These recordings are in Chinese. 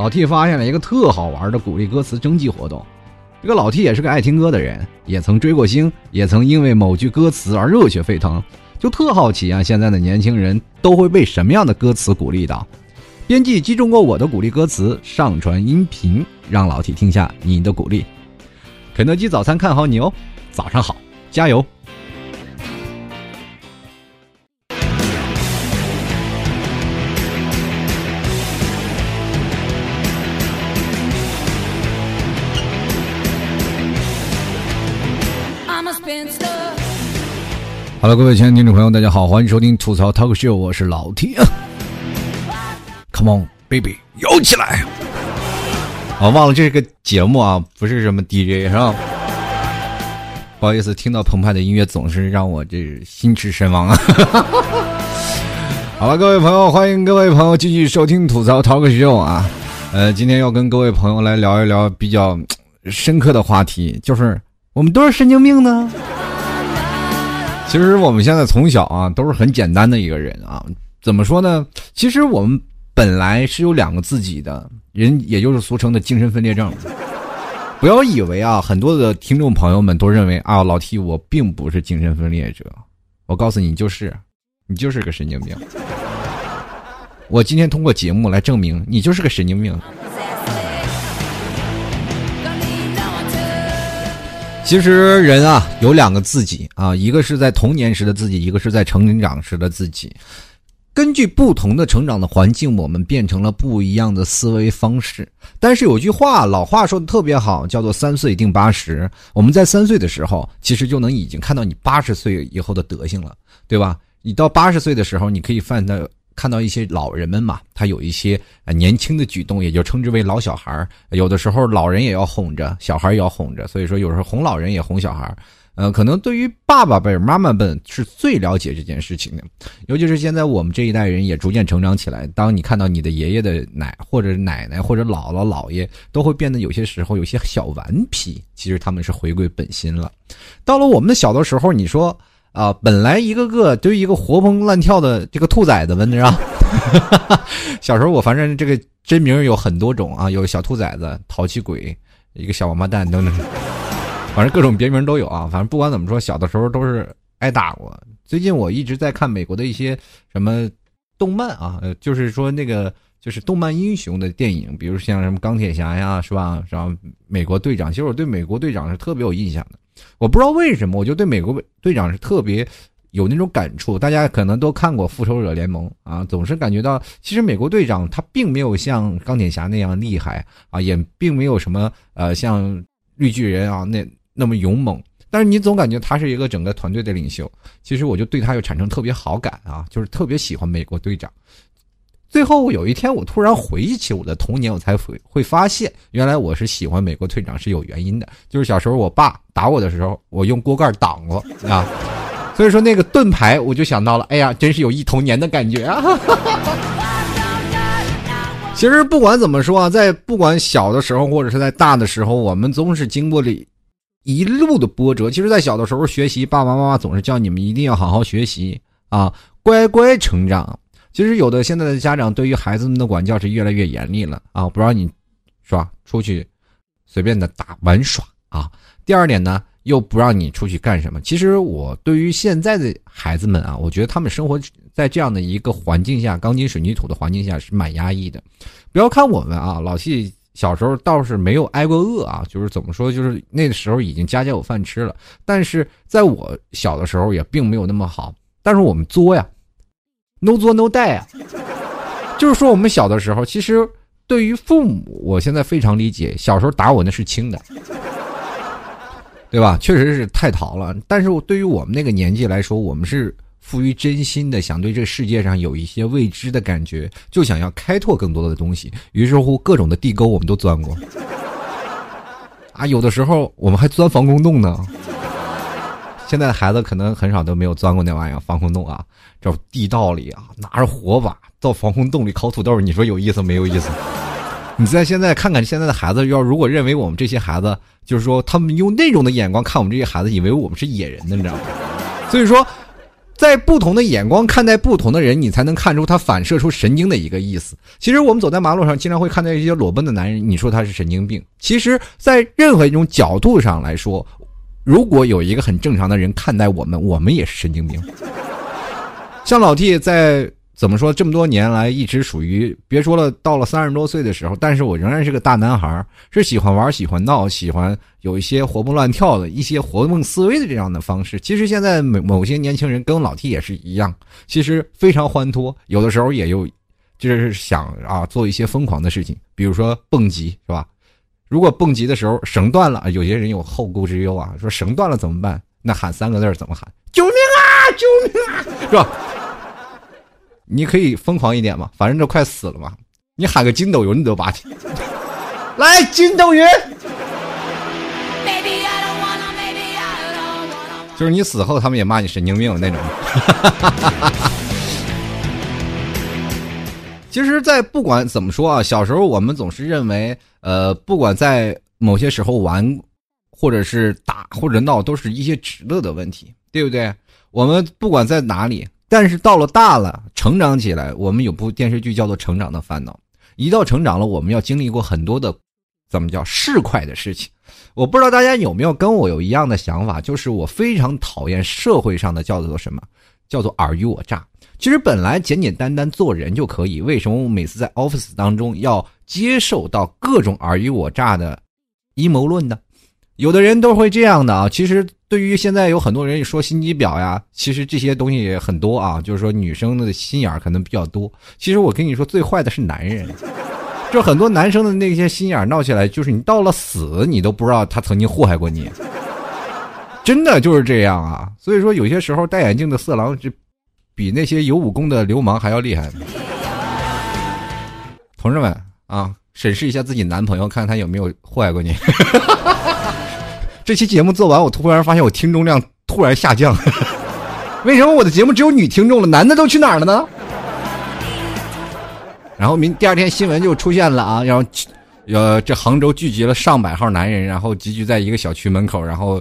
老 T 发现了一个特好玩的鼓励歌词征集活动。这个老 T 也是个爱听歌的人，也曾追过星，也曾因为某句歌词而热血沸腾，就特好奇啊，现在的年轻人都会被什么样的歌词鼓励到？编辑击中过我的鼓励歌词，上传音频，让老 T 听下你的鼓励。肯德基早餐看好你哦，早上好，加油！好了，各位亲爱的听众朋友，大家好，欢迎收听吐槽 talk show，我是老 T 啊。Come on baby，摇起来！我忘了这是个节目啊，不是什么 DJ 是吧？不好意思，听到澎湃的音乐总是让我这心驰神往啊。好了，各位朋友，欢迎各位朋友继续收听吐槽 talk show 啊。呃，今天要跟各位朋友来聊一聊比较深刻的话题，就是我们都是神经病呢。其实我们现在从小啊都是很简单的一个人啊，怎么说呢？其实我们本来是有两个自己的人，也就是俗称的精神分裂症。不要以为啊，很多的听众朋友们都认为啊，老 T 我并不是精神分裂者。我告诉你，就是，你就是个神经病。我今天通过节目来证明你就是个神经病。其实人啊有两个自己啊，一个是在童年时的自己，一个是在成长时的自己。根据不同的成长的环境，我们变成了不一样的思维方式。但是有句话，老话说的特别好，叫做“三岁定八十”。我们在三岁的时候，其实就能已经看到你八十岁以后的德行了，对吧？你到八十岁的时候，你可以犯的。看到一些老人们嘛，他有一些年轻的举动，也就称之为老小孩有的时候老人也要哄着，小孩也要哄着，所以说有时候哄老人也哄小孩呃，可能对于爸爸辈、妈妈辈是最了解这件事情的。尤其是现在我们这一代人也逐渐成长起来。当你看到你的爷爷的奶，或者奶奶，或者姥姥姥爷，都会变得有些时候有些小顽皮。其实他们是回归本心了。到了我们的小的时候，你说。啊，本来一个个就一个活蹦乱跳的这个兔崽子们，是吧？小时候我反正这个真名有很多种啊，有小兔崽子、淘气鬼、一个小王八蛋等等，反正各种别名都有啊。反正不管怎么说，小的时候都是挨打过。最近我一直在看美国的一些什么动漫啊，就是说那个就是动漫英雄的电影，比如像什么钢铁侠呀，是吧？然后？美国队长，其实我对美国队长是特别有印象的。我不知道为什么，我就对美国队长是特别有那种感触。大家可能都看过《复仇者联盟》啊，总是感觉到其实美国队长他并没有像钢铁侠那样厉害啊，也并没有什么呃像绿巨人啊那那么勇猛。但是你总感觉他是一个整个团队的领袖。其实我就对他又产生特别好感啊，就是特别喜欢美国队长。最后有一天，我突然回忆起我的童年，我才会会发现，原来我是喜欢美国队长是有原因的。就是小时候我爸打我的时候，我用锅盖挡过啊，所以说那个盾牌，我就想到了，哎呀，真是有一童年的感觉啊。其实不管怎么说啊，在不管小的时候或者是在大的时候，我们总是经过了一路的波折。其实，在小的时候学习，爸爸妈妈总是叫你们一定要好好学习啊，乖乖成长。其实有的现在的家长对于孩子们的管教是越来越严厉了啊，不让你，是吧？出去随便的打玩耍啊。第二点呢，又不让你出去干什么。其实我对于现在的孩子们啊，我觉得他们生活在这样的一个环境下，钢筋水泥土的环境下是蛮压抑的。不要看我们啊，老谢小时候倒是没有挨过饿啊，就是怎么说，就是那个时候已经家家有饭吃了。但是在我小的时候也并没有那么好，但是我们作呀。No 作 no die 啊，就是说我们小的时候，其实对于父母，我现在非常理解，小时候打我那是轻的，对吧？确实是太淘了。但是对于我们那个年纪来说，我们是富于真心的，想对这世界上有一些未知的感觉，就想要开拓更多的东西。于是乎，各种的地沟我们都钻过，啊，有的时候我们还钻防空洞呢。现在的孩子可能很少都没有钻过那玩意儿防空洞啊，这地道里啊，拿着火把到防空洞里烤土豆，你说有意思没有意思？你在现在看看现在的孩子，要如果认为我们这些孩子，就是说他们用那种的眼光看我们这些孩子，以为我们是野人呢，你知道吗？所以说，在不同的眼光看待不同的人，你才能看出他反射出神经的一个意思。其实我们走在马路上，经常会看到一些裸奔的男人，你说他是神经病。其实，在任何一种角度上来说，如果有一个很正常的人看待我们，我们也是神经病。像老 T 在。怎么说？这么多年来一直属于别说了，到了三十多岁的时候，但是我仍然是个大男孩，是喜欢玩、喜欢闹、喜欢有一些活蹦乱跳的一些活动思维的这样的方式。其实现在某某些年轻人跟老 T 也是一样，其实非常欢脱，有的时候也有就是想啊做一些疯狂的事情，比如说蹦极，是吧？如果蹦极的时候绳断了，有些人有后顾之忧啊，说绳断了怎么办？那喊三个字怎么喊？救命啊！救命啊！是吧？你可以疯狂一点嘛，反正都快死了嘛。你喊个筋斗云，你都拔起。来筋斗云，就是你死后他们也骂你神经病那种。其实，在不管怎么说啊，小时候我们总是认为，呃，不管在某些时候玩，或者是打或者闹，都是一些值得的问题，对不对？我们不管在哪里。但是到了大了，成长起来，我们有部电视剧叫做《成长的烦恼》。一到成长了，我们要经历过很多的，怎么叫市侩的事情。我不知道大家有没有跟我有一样的想法，就是我非常讨厌社会上的叫做什么，叫做尔虞我诈。其实本来简简单单做人就可以，为什么我每次在 office 当中要接受到各种尔虞我诈的阴谋论呢？有的人都会这样的啊，其实。对于现在有很多人说心机婊呀，其实这些东西也很多啊，就是说女生的心眼可能比较多。其实我跟你说，最坏的是男人，就很多男生的那些心眼闹起来，就是你到了死，你都不知道他曾经祸害过你，真的就是这样啊。所以说，有些时候戴眼镜的色狼，就比那些有武功的流氓还要厉害。同志们啊，审视一下自己男朋友，看看他有没有祸害过你。这期节目做完，我突然发现我听众量突然下降，为什么我的节目只有女听众了？男的都去哪儿了呢？然后明第二天新闻就出现了啊，然后，呃，这杭州聚集了上百号男人，然后集聚在一个小区门口，然后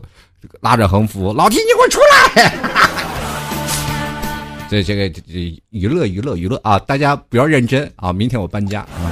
拉着横幅：“老提你给我出来！”这这个这这娱乐娱乐娱乐啊，大家不要认真啊！明天我搬家啊。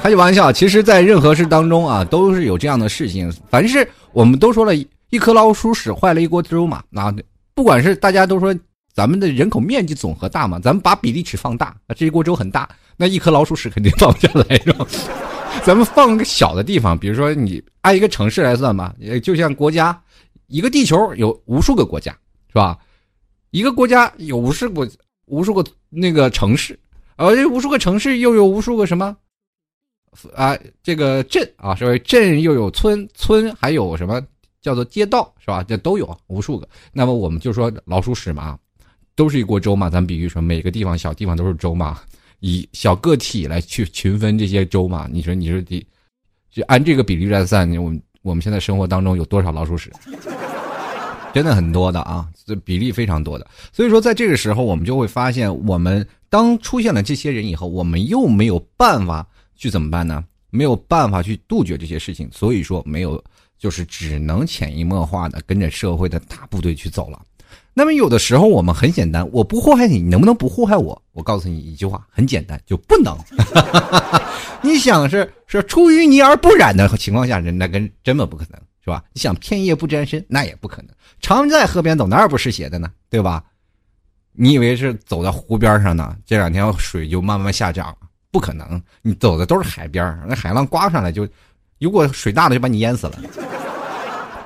开句玩笑，其实，在任何事当中啊，都是有这样的事情。凡是我们都说了一颗老鼠屎坏了一锅粥嘛。那不管是大家都说咱们的人口面积总和大嘛，咱们把比例尺放大，这一锅粥很大，那一颗老鼠屎肯定放不下来，是吧？咱们放个小的地方，比如说你按一个城市来算吧，也就像国家，一个地球有无数个国家，是吧？一个国家有无数个无数个那个城市，而这无数个城市又有无数个什么？啊，这个镇啊，是吧？镇又有村，村还有什么叫做街道，是吧？这都有无数个。那么我们就说老鼠屎嘛，都是一锅粥嘛。咱比喻说，每个地方小地方都是粥嘛，以小个体来去群分这些粥嘛。你说，你说的，就按这个比例来算，你我们我们现在生活当中有多少老鼠屎？真的很多的啊，这比例非常多的。所以说，在这个时候，我们就会发现，我们当出现了这些人以后，我们又没有办法。去怎么办呢？没有办法去杜绝这些事情，所以说没有，就是只能潜移默化的跟着社会的大部队去走了。那么有的时候我们很简单，我不祸害你，你能不能不祸害我？我告诉你一句话，很简单，就不能。你想是是出淤泥而不染的情况下，人那跟根本不可能，是吧？你想片叶不沾身，那也不可能。常在河边走，哪有不湿鞋的呢？对吧？你以为是走在湖边上呢？这两天水就慢慢下降。不可能，你走的都是海边那海浪刮上来就，如果水大了就把你淹死了。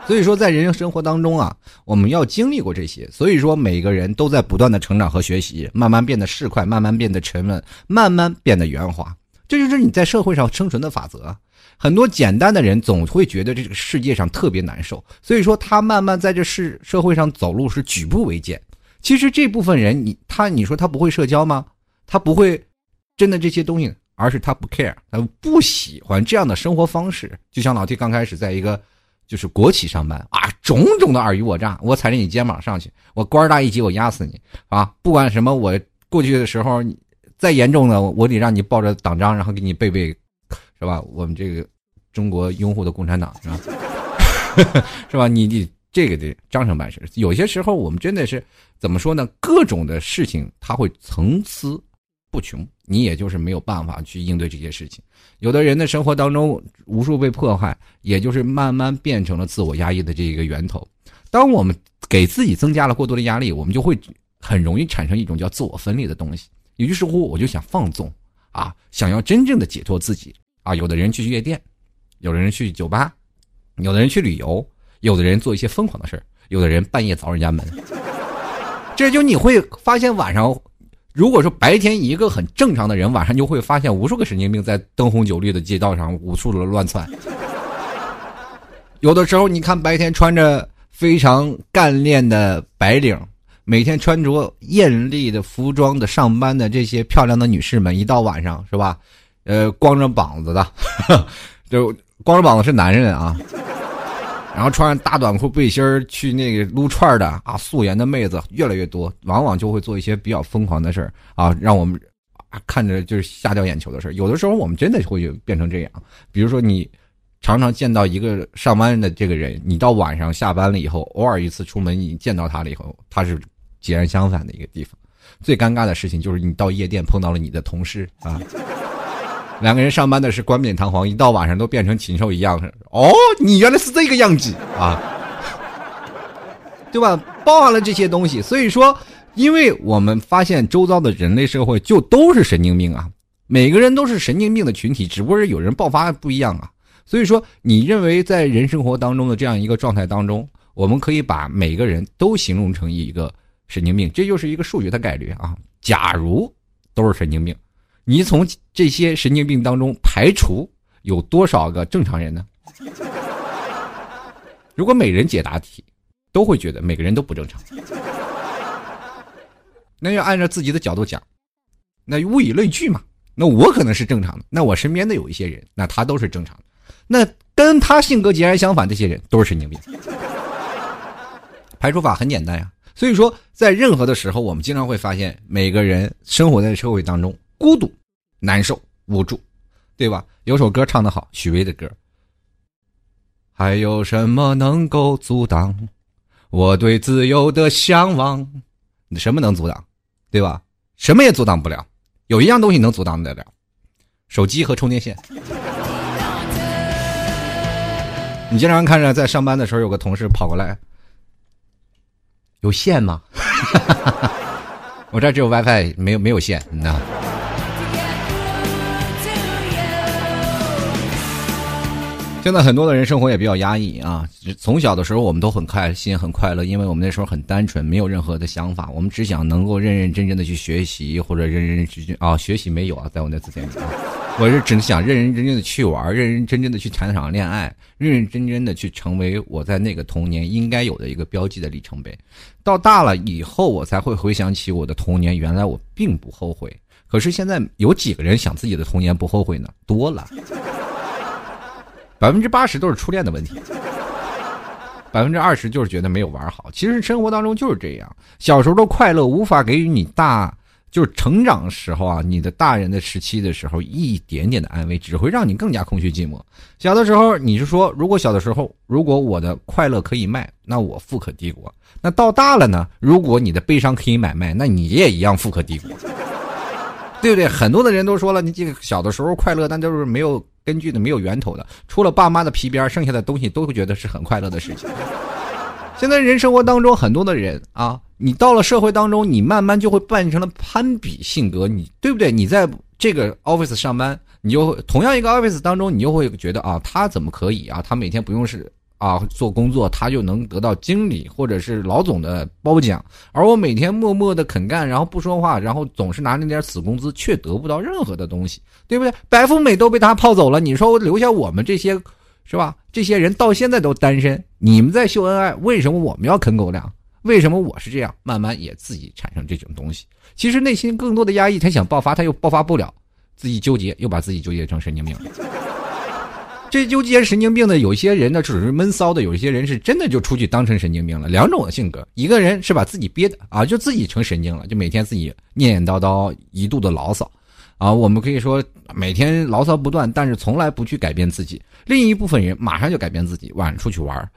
所以说，在人生生活当中啊，我们要经历过这些。所以说，每个人都在不断的成长和学习，慢慢变得市侩，慢慢变得沉稳，慢慢变得圆滑。这就是你在社会上生存的法则。很多简单的人总会觉得这个世界上特别难受，所以说他慢慢在这世社会上走路是举步维艰。其实这部分人，你他你说他不会社交吗？他不会。真的这些东西，而是他不 care，他不喜欢这样的生活方式。就像老 T 刚开始在一个就是国企上班啊，种种的尔虞我诈，我踩着你肩膀上去，我官大一级，我压死你啊！不管什么，我过去的时候再严重的，我得让你抱着党章，然后给你背背，是吧？我们这个中国拥护的共产党是吧？是吧？你你这个得张成办事。有些时候我们真的是怎么说呢？各种的事情它会层出不穷，你也就是没有办法去应对这些事情。有的人的生活当中无数被迫害，也就是慢慢变成了自我压抑的这一个源头。当我们给自己增加了过多的压力，我们就会很容易产生一种叫自我分裂的东西。于是乎，我就想放纵啊，想要真正的解脱自己啊。有的人去夜店，有的人去酒吧，有的人去旅游，有的人做一些疯狂的事儿有的人半夜凿人家门。这就你会发现晚上。如果说白天一个很正常的人，晚上就会发现无数个神经病在灯红酒绿的街道上无数的乱窜。有的时候，你看白天穿着非常干练的白领，每天穿着艳丽的服装的上班的这些漂亮的女士们，一到晚上是吧？呃，光着膀子的，就光着膀子是男人啊。然后穿大短裤背心去那个撸串的啊，素颜的妹子越来越多，往往就会做一些比较疯狂的事儿啊，让我们看着就是瞎掉眼球的事儿。有的时候我们真的会变成这样，比如说你常常见到一个上班的这个人，你到晚上下班了以后，偶尔一次出门你见到他了以后，他是截然相反的一个地方。最尴尬的事情就是你到夜店碰到了你的同事啊。两个人上班的是冠冕堂皇，一到晚上都变成禽兽一样。哦，你原来是这个样子啊，对吧？包含了这些东西，所以说，因为我们发现周遭的人类社会就都是神经病啊，每个人都是神经病的群体，只不过是有人爆发不一样啊。所以说，你认为在人生活当中的这样一个状态当中，我们可以把每个人都形容成一个神经病，这就是一个数学的概率啊。假如都是神经病。你从这些神经病当中排除有多少个正常人呢？如果每人解答题，都会觉得每个人都不正常。那要按照自己的角度讲，那物以类聚嘛。那我可能是正常的，那我身边的有一些人，那他都是正常的。那跟他性格截然相反，这些人都是神经病。排除法很简单呀。所以说，在任何的时候，我们经常会发现，每个人生活在社会当中。孤独、难受、无助，对吧？有首歌唱得好，许巍的歌。还有什么能够阻挡我对自由的向往？你什么能阻挡？对吧？什么也阻挡不了。有一样东西能阻挡得了，手机和充电线。你经常看着在上班的时候，有个同事跑过来，有线吗？我这只有 WiFi，没有没有线，你知道。现在很多的人生活也比较压抑啊。从小的时候，我们都很开心、很快乐，因为我们那时候很单纯，没有任何的想法，我们只想能够认认真真的去学习，或者认认真真啊，学习没有啊，在我那字典里，我是只想认认真真的去玩，认认真真的去谈场恋爱，认认真真的去成为我在那个童年应该有的一个标记的里程碑。到大了以后，我才会回想起我的童年，原来我并不后悔。可是现在有几个人想自己的童年不后悔呢？多了。百分之八十都是初恋的问题，百分之二十就是觉得没有玩好。其实生活当中就是这样，小时候的快乐无法给予你大，就是成长时候啊，你的大人的时期的时候一点点的安慰，只会让你更加空虚寂寞。小的时候你是说，如果小的时候，如果我的快乐可以卖，那我富可敌国。那到大了呢？如果你的悲伤可以买卖，那你也一样富可敌国，对不对？很多的人都说了，你这个小的时候快乐，但就是没有。根据的没有源头的，除了爸妈的皮鞭，剩下的东西都会觉得是很快乐的事情。现在人生活当中很多的人啊，你到了社会当中，你慢慢就会变成了攀比性格，你对不对？你在这个 office 上班，你就同样一个 office 当中，你就会觉得啊，他怎么可以啊？他每天不用是。啊，做工作他就能得到经理或者是老总的褒奖，而我每天默默的肯干，然后不说话，然后总是拿那点死工资，却得不到任何的东西，对不对？白富美都被他泡走了，你说留下我们这些，是吧？这些人到现在都单身，你们在秀恩爱，为什么我们要啃狗粮？为什么我是这样？慢慢也自己产生这种东西，其实内心更多的压抑，他想爆发，他又爆发不了，自己纠结，又把自己纠结成神经病。这纠结神经病的有些人呢，只是闷骚的；有些人是真的就出去当成神经病了。两种的性格，一个人是把自己憋的啊，就自己成神经了，就每天自己念念叨叨，一肚的牢骚，啊，我们可以说每天牢骚不断，但是从来不去改变自己。另一部分人马上就改变自己，晚上出去玩，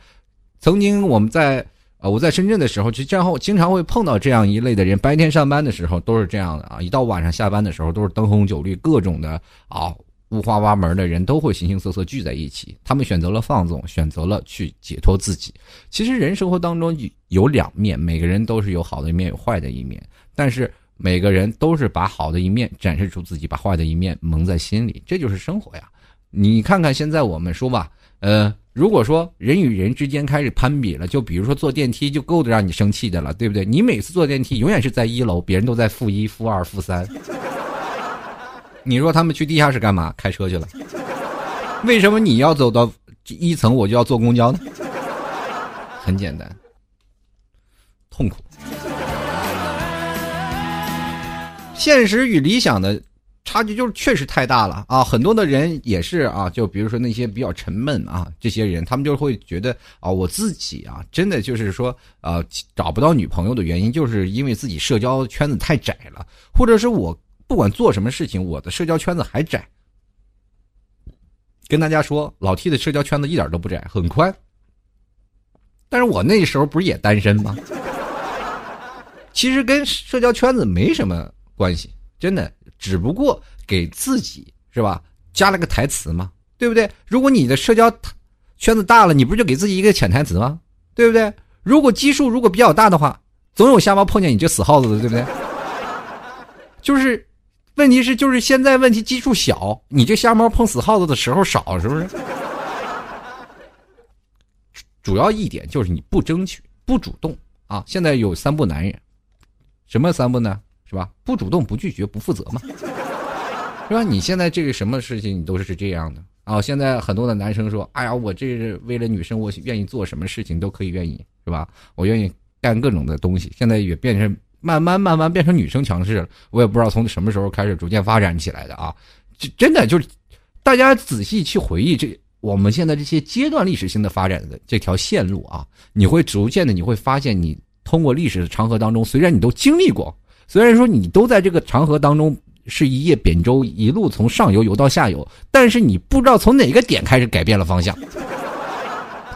曾经我们在呃我在深圳的时候，就然后经常会碰到这样一类的人，白天上班的时候都是这样的啊，一到晚上下班的时候都是灯红酒绿，各种的啊五花八门的人都会形形色色聚在一起。他们选择了放纵，选择了去解脱自己。其实人生活当中有两面，每个人都是有好的一面，有坏的一面，但是。每个人都是把好的一面展示出自己，把坏的一面蒙在心里，这就是生活呀。你看看现在我们说吧，呃，如果说人与人之间开始攀比了，就比如说坐电梯就够得让你生气的了，对不对？你每次坐电梯永远是在一楼，别人都在负一、负二、负三。你说他们去地下室干嘛？开车去了。为什么你要走到一层，我就要坐公交呢？很简单，痛苦。现实与理想的差距就是确实太大了啊！很多的人也是啊，就比如说那些比较沉闷啊，这些人他们就会觉得啊，我自己啊，真的就是说啊，找不到女朋友的原因，就是因为自己社交圈子太窄了，或者是我不管做什么事情，我的社交圈子还窄。跟大家说，老 T 的社交圈子一点都不窄，很宽。但是我那时候不是也单身吗？其实跟社交圈子没什么。关系真的只不过给自己是吧加了个台词嘛，对不对？如果你的社交圈子大了，你不是就给自己一个潜台词吗？对不对？如果基数如果比较大的话，总有瞎猫碰见你这死耗子的，对不对？就是问题是就是现在问题基数小，你这瞎猫碰死耗子的时候少，是不是？主要一点就是你不争取不主动啊！现在有三不男人，什么三不呢？是吧？不主动、不拒绝、不负责嘛，是吧？你现在这个什么事情你都是这样的啊！现在很多的男生说：“哎呀，我这是为了女生，我愿意做什么事情都可以，愿意是吧？我愿意干各种的东西。”现在也变成慢慢慢慢变成女生强势了。我也不知道从什么时候开始逐渐发展起来的啊！这真的就是大家仔细去回忆这我们现在这些阶段历史性的发展的这条线路啊，你会逐渐的你会发现，你通过历史的长河当中，虽然你都经历过。虽然说你都在这个长河当中是一叶扁舟，一路从上游游到下游，但是你不知道从哪个点开始改变了方向。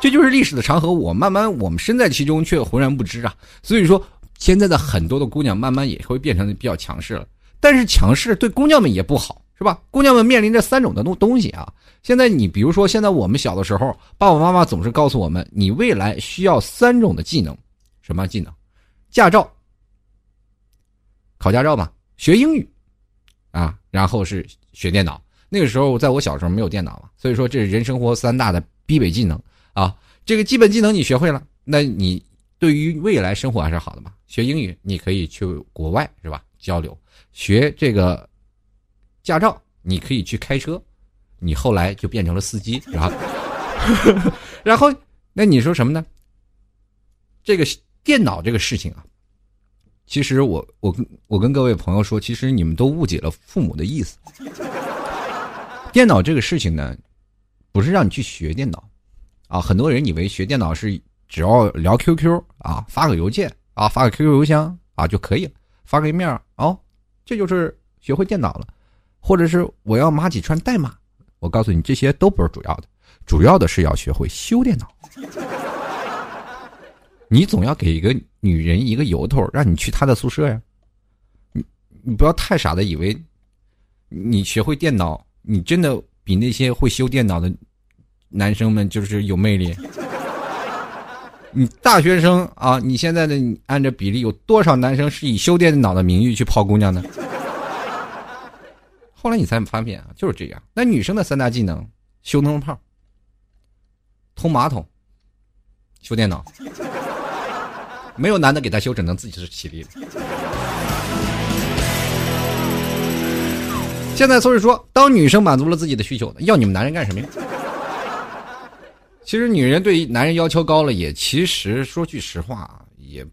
这就是历史的长河，我慢慢我们身在其中却浑然不知啊。所以说，现在的很多的姑娘慢慢也会变成比较强势了，但是强势对姑娘们也不好，是吧？姑娘们面临着三种的东东西啊。现在你比如说，现在我们小的时候，爸爸妈妈总是告诉我们，你未来需要三种的技能，什么技能？驾照。考驾照吧，学英语，啊，然后是学电脑。那个时候，在我小时候没有电脑嘛，所以说这是人生活三大的必备技能啊。这个基本技能你学会了，那你对于未来生活还是好的嘛。学英语，你可以去国外是吧？交流。学这个驾照，你可以去开车，你后来就变成了司机，是吧？然后，那你说什么呢？这个电脑这个事情啊。其实我我跟我跟各位朋友说，其实你们都误解了父母的意思。电脑这个事情呢，不是让你去学电脑，啊，很多人以为学电脑是只要聊 QQ 啊，发个邮件啊，发个 QQ 邮箱啊就可以了，发个页面哦，这就是学会电脑了，或者是我要码几串代码，我告诉你这些都不是主要的，主要的是要学会修电脑。你总要给一个女人一个由头，让你去她的宿舍呀。你你不要太傻的以为，你学会电脑，你真的比那些会修电脑的男生们就是有魅力。你大学生啊，你现在的你按照比例，有多少男生是以修电脑的名誉去泡姑娘呢？后来你才发现啊，就是这样。那女生的三大技能：修灯泡、通马桶、修电脑。没有男的给他修，只能自己是起立现在所以说，当女生满足了自己的需求，要你们男人干什么呀？其实女人对男人要求高了，也其实说句实话，也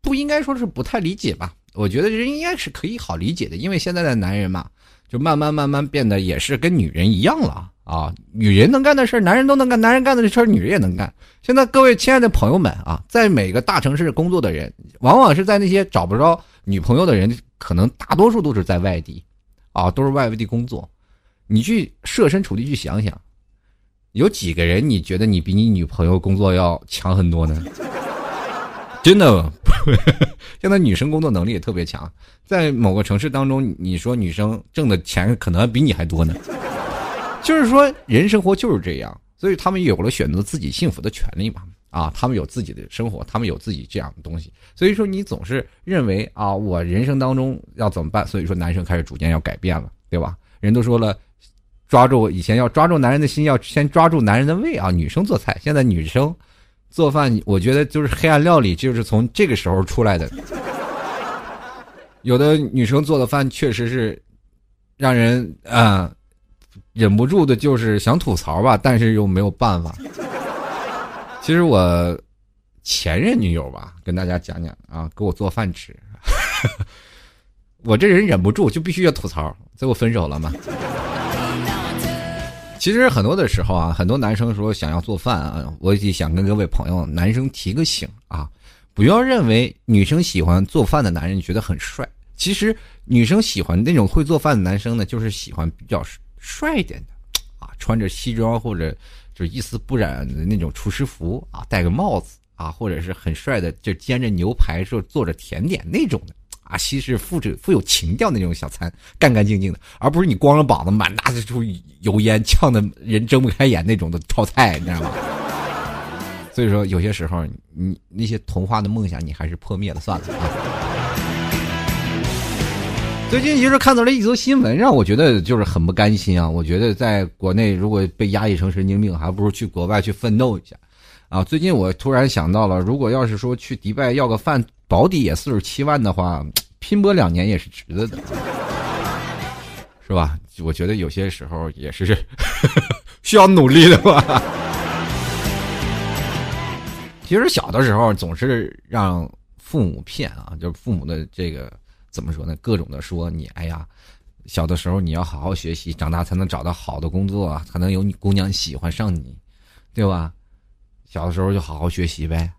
不应该说是不太理解吧。我觉得人应该是可以好理解的，因为现在的男人嘛，就慢慢慢慢变得也是跟女人一样了。啊，女人能干的事儿男人都能干；男人干的事儿女人也能干。现在各位亲爱的朋友们啊，在每个大城市工作的人，往往是在那些找不着女朋友的人，可能大多数都是在外地，啊，都是外地工作。你去设身处地去想想，有几个人你觉得你比你女朋友工作要强很多呢？真的，现在女生工作能力也特别强，在某个城市当中，你说女生挣的钱可能比你还多呢。就是说，人生活就是这样，所以他们有了选择自己幸福的权利嘛。啊，他们有自己的生活，他们有自己这样的东西，所以说你总是认为啊，我人生当中要怎么办？所以说男生开始逐渐要改变了，对吧？人都说了，抓住以前要抓住男人的心，要先抓住男人的胃啊。女生做菜，现在女生做饭，我觉得就是黑暗料理，就是从这个时候出来的。有的女生做的饭确实是让人啊忍不住的，就是想吐槽吧，但是又没有办法。其实我前任女友吧，跟大家讲讲啊，给我做饭吃，我这人忍不住就必须要吐槽，最后分手了嘛。其实很多的时候啊，很多男生说想要做饭啊，我也想跟各位朋友男生提个醒啊，不要认为女生喜欢做饭的男人觉得很帅，其实女生喜欢那种会做饭的男生呢，就是喜欢比较帅一点的啊，穿着西装或者。就一丝不染的那种厨师服啊，戴个帽子啊，或者是很帅的，就煎着牛排，做做着甜点那种的啊，西式富着富有情调那种小餐，干干净净的，而不是你光着膀子满大街出油烟，呛的人睁不开眼那种的炒菜，你知道吗？所以说，有些时候你那些童话的梦想，你还是破灭了算了啊。最近其实看到了一则新闻，让我觉得就是很不甘心啊！我觉得在国内如果被压抑成神经病，还不如去国外去奋斗一下，啊！最近我突然想到了，如果要是说去迪拜要个饭，保底也四十七万的话，拼搏两年也是值得的，是吧？我觉得有些时候也是 需要努力的吧。其实小的时候总是让父母骗啊，就是父母的这个。怎么说呢？各种的说你，哎呀，小的时候你要好好学习，长大才能找到好的工作，才能有你姑娘喜欢上你，对吧？小的时候就好好学习呗，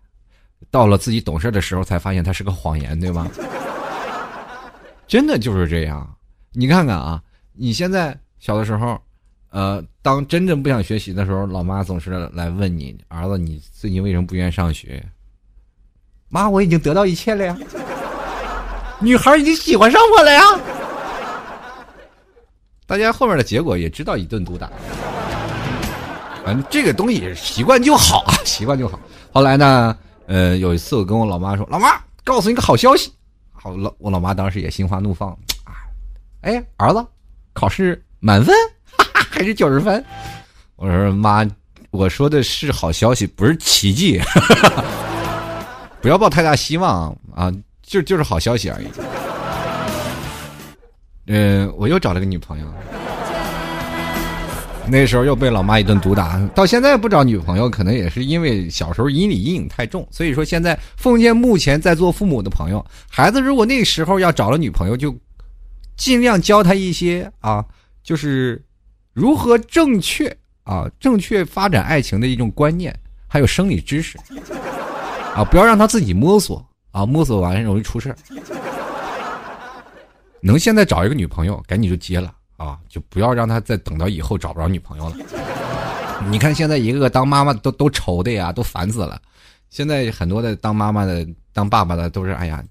到了自己懂事的时候才发现它是个谎言，对吗？真的就是这样。你看看啊，你现在小的时候，呃，当真正不想学习的时候，老妈总是来问你，儿子，你最近为什么不愿意上学？妈，我已经得到一切了呀。女孩已经喜欢上我了呀！大家后面的结果也知道，一顿毒打。反正这个东西习惯就好啊，习惯就好。后来呢，呃，有一次我跟我老妈说：“老妈，告诉你个好消息。”好老我老妈当时也心花怒放啊！哎，儿子，考试满分，哈哈，还是九十分？我说妈，我说的是好消息，不是奇迹，哈 哈不要抱太大希望啊。就就是好消息而已。嗯，我又找了个女朋友，那时候又被老妈一顿毒打，到现在不找女朋友，可能也是因为小时候阴里阴影太重。所以说，现在奉劝目前在做父母的朋友，孩子如果那时候要找了女朋友，就尽量教他一些啊，就是如何正确啊，正确发展爱情的一种观念，还有生理知识啊，不要让他自己摸索。啊，摸索完容易出事能现在找一个女朋友，赶紧就结了啊！就不要让他再等到以后找不着女朋友了。你看现在一个个当妈妈都都愁的呀，都烦死了。现在很多的当妈妈的、当爸爸的都是哎呀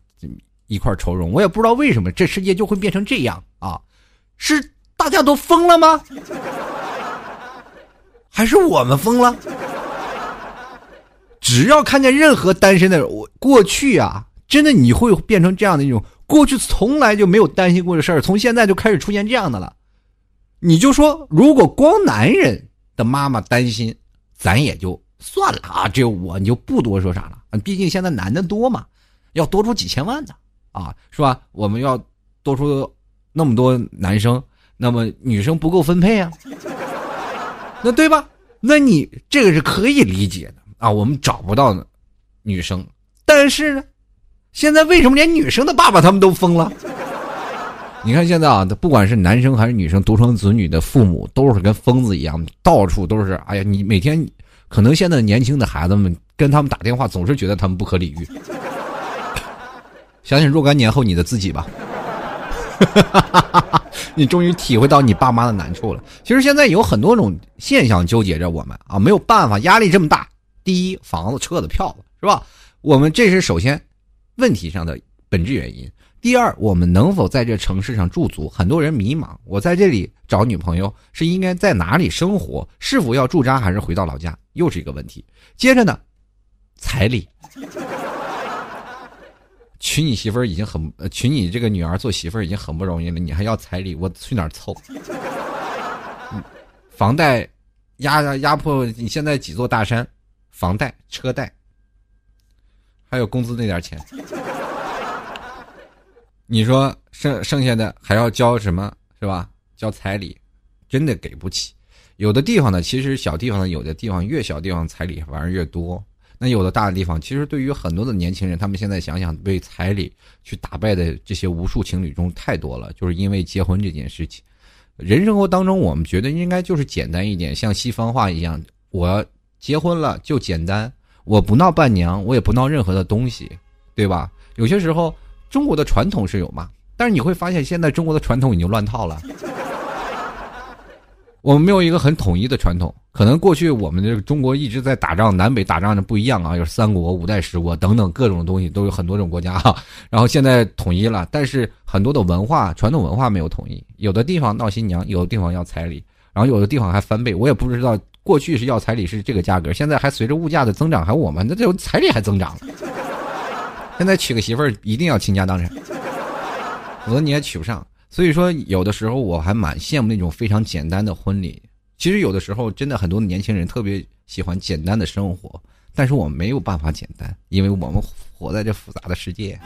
一块愁容。我也不知道为什么这世界就会变成这样啊？是大家都疯了吗？还是我们疯了？只要看见任何单身的人，我过去啊，真的你会变成这样的一种过去从来就没有担心过的事儿，从现在就开始出现这样的了。你就说，如果光男人的妈妈担心，咱也就算了啊，只有我，你就不多说啥了。毕竟现在男的多嘛，要多出几千万的啊，是吧？我们要多出那么多男生，那么女生不够分配啊，那对吧？那你这个是可以理解的。啊，我们找不到女生，但是呢，现在为什么连女生的爸爸他们都疯了？你看现在啊，不管是男生还是女生，独生子女的父母都是跟疯子一样，到处都是。哎呀，你每天可能现在年轻的孩子们跟他们打电话，总是觉得他们不可理喻。想想若干年后你的自己吧。你终于体会到你爸妈的难处了。其实现在有很多种现象纠结着我们啊，没有办法，压力这么大。第一，房子、车子、票子，是吧？我们这是首先问题上的本质原因。第二，我们能否在这城市上驻足？很多人迷茫，我在这里找女朋友是应该在哪里生活？是否要驻扎还是回到老家？又是一个问题。接着呢，彩礼。娶你媳妇儿已经很，娶你这个女儿做媳妇儿已经很不容易了，你还要彩礼，我去哪儿凑？房贷压压迫你现在几座大山，房贷、车贷，还有工资那点钱，你说剩剩下的还要交什么是吧？交彩礼，真的给不起。有的地方呢，其实小地方呢，有的地方越小地方彩礼反而越多。那有的大的地方，其实对于很多的年轻人，他们现在想想被彩礼去打败的这些无数情侣中太多了，就是因为结婚这件事情。人生活当中，我们觉得应该就是简单一点，像西方话一样，我结婚了就简单，我不闹伴娘，我也不闹任何的东西，对吧？有些时候中国的传统是有嘛，但是你会发现现在中国的传统已经乱套了。我们没有一个很统一的传统，可能过去我们这个中国一直在打仗，南北打仗的不一样啊，有三国、五代十国等等各种东西，都有很多种国家哈。然后现在统一了，但是很多的文化、传统文化没有统一，有的地方闹新娘，有的地方要彩礼，然后有的地方还翻倍。我也不知道过去是要彩礼是这个价格，现在还随着物价的增长，还我们那这彩礼还增长了。现在娶个媳妇儿一定要倾家荡产，否则你也娶不上。所以说，有的时候我还蛮羡慕那种非常简单的婚礼。其实有的时候，真的很多年轻人特别喜欢简单的生活，但是我们没有办法简单，因为我们活在这复杂的世界。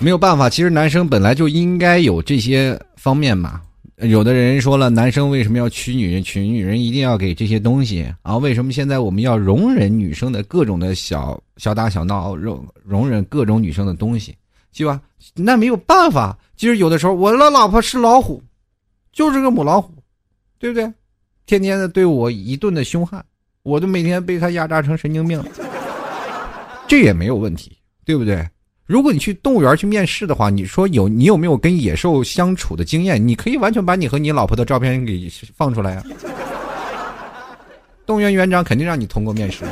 没有办法，其实男生本来就应该有这些方面嘛。有的人说了，男生为什么要娶女人？娶女人一定要给这些东西啊？为什么现在我们要容忍女生的各种的小小打小闹，容容忍各种女生的东西，是吧？那没有办法。其实有的时候，我的老婆是老虎，就是个母老虎，对不对？天天的对我一顿的凶悍，我都每天被他压榨成神经病了，这也没有问题，对不对？如果你去动物园去面试的话，你说有你有没有跟野兽相处的经验？你可以完全把你和你老婆的照片给放出来啊！动物园园长肯定让你通过面试。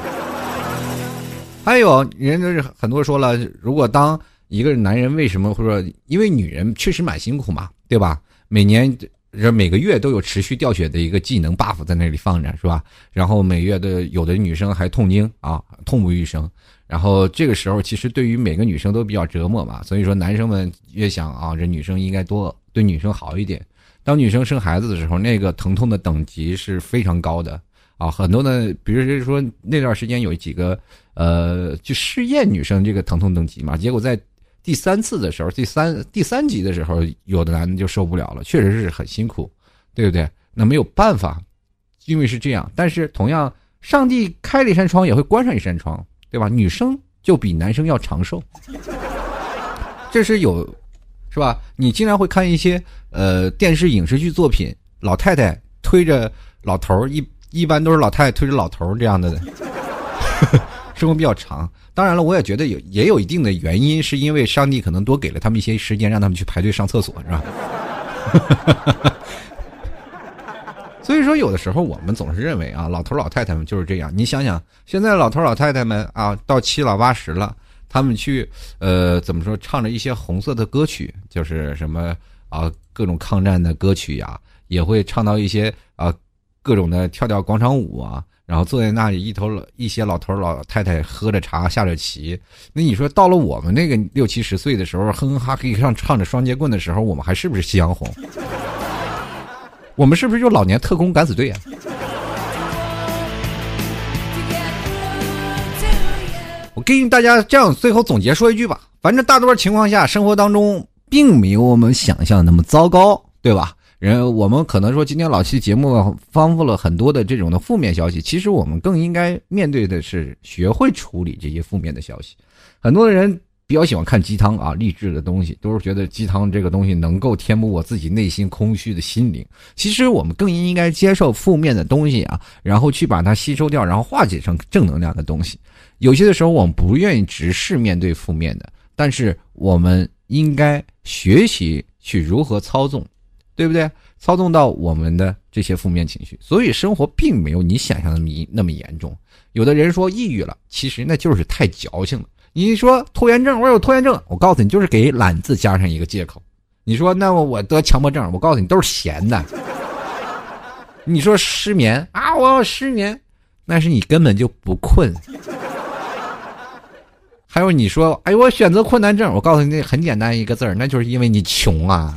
还有人就是很多说了，如果当一个男人为什么或者说因为女人确实蛮辛苦嘛，对吧？每年这每个月都有持续掉血的一个技能 buff 在那里放着，是吧？然后每月的有的女生还痛经啊，痛不欲生。然后这个时候，其实对于每个女生都比较折磨嘛，所以说男生们越想啊，这女生应该多对女生好一点。当女生生孩子的时候，那个疼痛的等级是非常高的啊，很多的，比如说那段时间有几个呃，去试验女生这个疼痛等级嘛，结果在第三次的时候，第三第三集的时候，有的男的就受不了了，确实是很辛苦，对不对？那没有办法，因为是这样。但是同样，上帝开了一扇窗，也会关上一扇窗。对吧？女生就比男生要长寿，这是有，是吧？你经常会看一些呃电视影视剧作品，老太太推着老头儿，一一般都是老太太推着老头儿这样的，生活比较长。当然了，我也觉得有也有一定的原因，是因为上帝可能多给了他们一些时间，让他们去排队上厕所，是吧？所以说，有的时候我们总是认为啊，老头老太太们就是这样。你想想，现在老头老太太们啊，到七老八十了，他们去呃，怎么说，唱着一些红色的歌曲，就是什么啊，各种抗战的歌曲呀，也会唱到一些啊，各种的跳跳广场舞啊，然后坐在那里，一头一些老头老太太喝着茶，下着棋。那你说，到了我们那个六七十岁的时候，哼哼哈嘿上唱着双截棍的时候，我们还是不是夕阳红？我们是不是就老年特工敢死队啊？我给大家这样最后总结说一句吧，反正大多数情况下，生活当中并没有我们想象那么糟糕，对吧？人我们可能说今天老七节目丰富了很多的这种的负面消息，其实我们更应该面对的是学会处理这些负面的消息。很多人。比较喜欢看鸡汤啊，励志的东西，都是觉得鸡汤这个东西能够填补我自己内心空虚的心灵。其实我们更应该接受负面的东西啊，然后去把它吸收掉，然后化解成正能量的东西。有些的时候我们不愿意直视面对负面的，但是我们应该学习去如何操纵，对不对？操纵到我们的这些负面情绪，所以生活并没有你想象的那么那么严重。有的人说抑郁了，其实那就是太矫情了。你说拖延症，我有拖延症，我告诉你，就是给懒字加上一个借口。你说那我得强迫症，我告诉你，都是闲的。你说失眠啊，我要失眠，那是你根本就不困。还有你说，哎，我选择困难症，我告诉你，那很简单一个字儿，那就是因为你穷啊。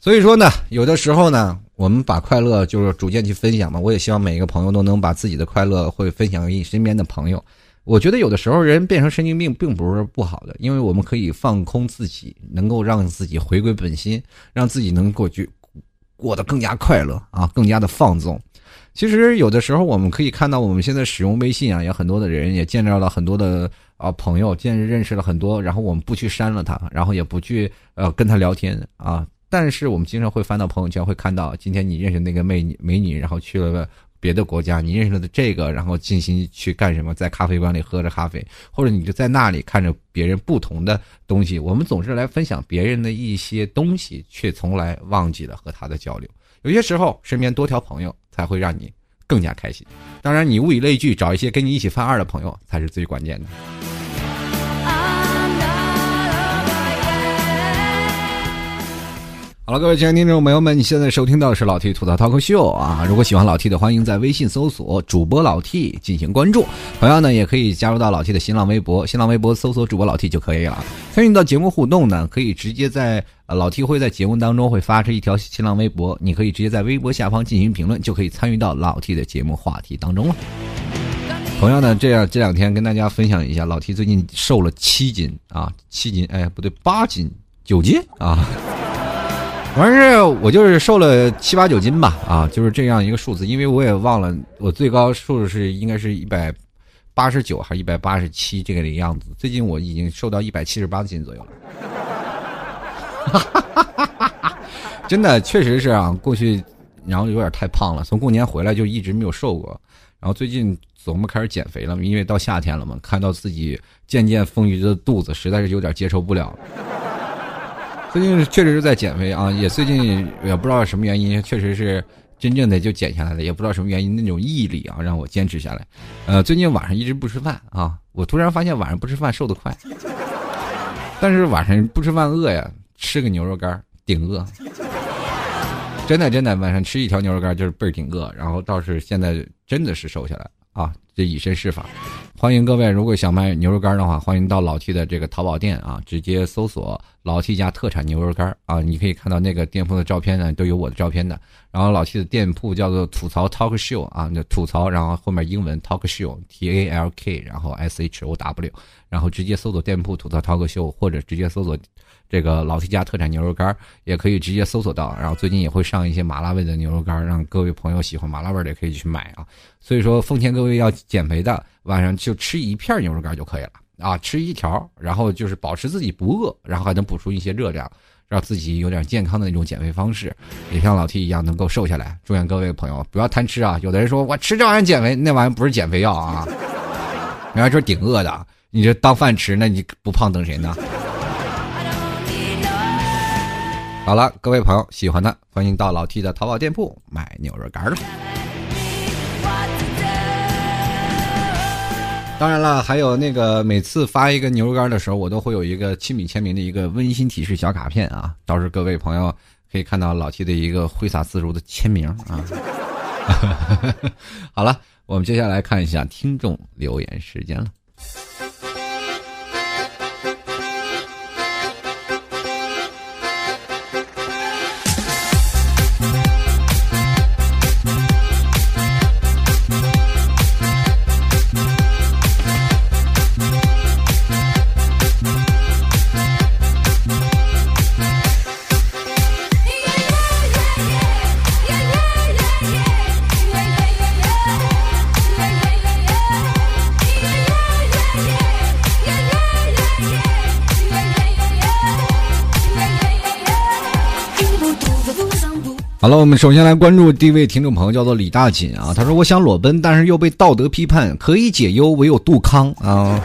所以说呢，有的时候呢，我们把快乐就是逐渐去分享嘛。我也希望每一个朋友都能把自己的快乐会分享给你身边的朋友。我觉得有的时候人变成神经病并不是不好的，因为我们可以放空自己，能够让自己回归本心，让自己能够去过得更加快乐啊，更加的放纵。其实有的时候我们可以看到，我们现在使用微信啊，有很多的人也见到了很多的啊朋友，见认识了很多，然后我们不去删了他，然后也不去呃跟他聊天啊。但是我们经常会翻到朋友圈，会看到今天你认识那个美女美女，然后去了别的国家，你认识了的这个，然后进行去干什么？在咖啡馆里喝着咖啡，或者你就在那里看着别人不同的东西。我们总是来分享别人的一些东西，却从来忘记了和他的交流。有些时候，身边多条朋友才会让你更加开心。当然，你物以类聚，找一些跟你一起犯二的朋友才是最关键的。好了，各位亲爱的听众朋友们，你现在收听到的是老 T 吐槽 talk 秀啊！如果喜欢老 T 的，欢迎在微信搜索主播老 T 进行关注。同样呢，也可以加入到老 T 的新浪微博，新浪微博搜索主播老 T 就可以了。参与到节目互动呢，可以直接在老 T 会在节目当中会发出一条新浪微博，你可以直接在微博下方进行评论，就可以参与到老 T 的节目话题当中了。同样呢，这样这两天跟大家分享一下，老 T 最近瘦了七斤啊，七斤，哎，不对，八斤，九斤啊。反正是我就是瘦了七八九斤吧，啊，就是这样一个数字，因为我也忘了我最高数是应该是一百八十九还是一百八十七这个的样子。最近我已经瘦到一百七十八斤左右了，真的确实是啊，过去然后有点太胖了，从过年回来就一直没有瘦过，然后最近琢磨开始减肥了，因为到夏天了嘛，看到自己渐渐丰腴的肚子，实在是有点接受不了。最近确实是在减肥啊，也最近也不知道什么原因，确实是真正的就减下来了，也不知道什么原因，那种毅力啊让我坚持下来。呃，最近晚上一直不吃饭啊，我突然发现晚上不吃饭瘦得快，但是晚上不吃饭饿呀，吃个牛肉干顶饿。真的真的，晚上吃一条牛肉干就是倍儿顶饿，然后倒是现在真的是瘦下来啊。这以身试法，欢迎各位，如果想买牛肉干的话，欢迎到老 T 的这个淘宝店啊，直接搜索老 T 家特产牛肉干啊，你可以看到那个店铺的照片呢，都有我的照片的。然后老 T 的店铺叫做吐槽 Talk Show 啊，那吐槽，然后后面英文 Talk Show T A L K，然后 S H O W，然后直接搜索店铺吐槽 Talk Show，或者直接搜索。这个老 T 家特产牛肉干也可以直接搜索到，然后最近也会上一些麻辣味的牛肉干让各位朋友喜欢麻辣味的也可以去买啊。所以说，奉劝各位要减肥的，晚上就吃一片牛肉干就可以了啊，吃一条，然后就是保持自己不饿，然后还能补充一些热量，让自己有点健康的那种减肥方式，也像老 T 一样能够瘦下来。祝愿各位朋友不要贪吃啊！有的人说我吃这玩意儿减肥，那玩意儿不是减肥药啊，那玩意儿就是顶饿的，你这当饭吃，那你不胖等谁呢？好了，各位朋友，喜欢的欢迎到老 T 的淘宝店铺买牛肉干了。当然了，还有那个每次发一个牛肉干的时候，我都会有一个亲笔签名的一个温馨提示小卡片啊，到时候各位朋友可以看到老 T 的一个挥洒自如的签名啊。好了，我们接下来看一下听众留言时间了。好了，我们首先来关注第一位听众朋友，叫做李大锦啊。他说：“我想裸奔，但是又被道德批判，可以解忧，唯有杜康啊。”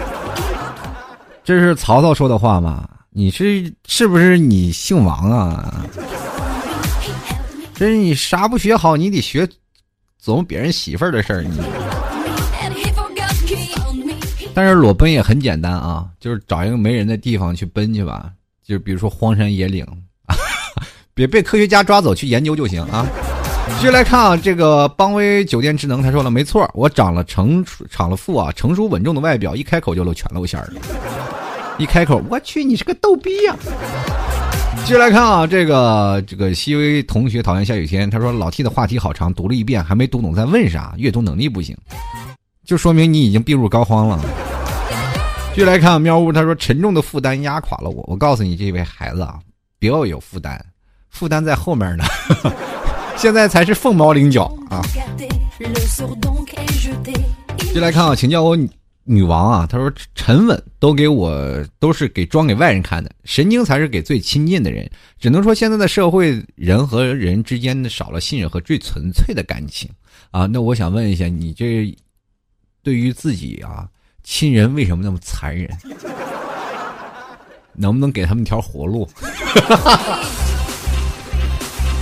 这是曹操说的话吗？你是是不是你姓王啊？这是你啥不学好，你得学琢磨别人媳妇儿的事儿。你，但是裸奔也很简单啊，就是找一个没人的地方去奔去吧，就比如说荒山野岭。别被科学家抓走去研究就行啊！继续来看啊，这个邦威酒店智能他说了，没错，我长了成熟长了富啊，成熟稳重的外表，一开口就露全露馅儿一开口，我去，你是个逗逼呀！继续来看啊，这个这个西微同学讨厌下雨天，他说老 T 的话题好长，读了一遍还没读懂，在问啥？阅读能力不行，就说明你已经病入膏肓了。继续来看喵呜，他说沉重的负担压垮了我，我告诉你这位孩子啊，不要有负担。负担在后面呢，现在才是凤毛麟角啊！就来看啊，请叫我女王啊。他说：“沉稳都给我都是给装给外人看的，神经才是给最亲近的人。只能说现在的社会，人和人之间的少了信任和最纯粹的感情啊。那我想问一下，你这对于自己啊亲人为什么那么残忍？能不能给他们条活路？”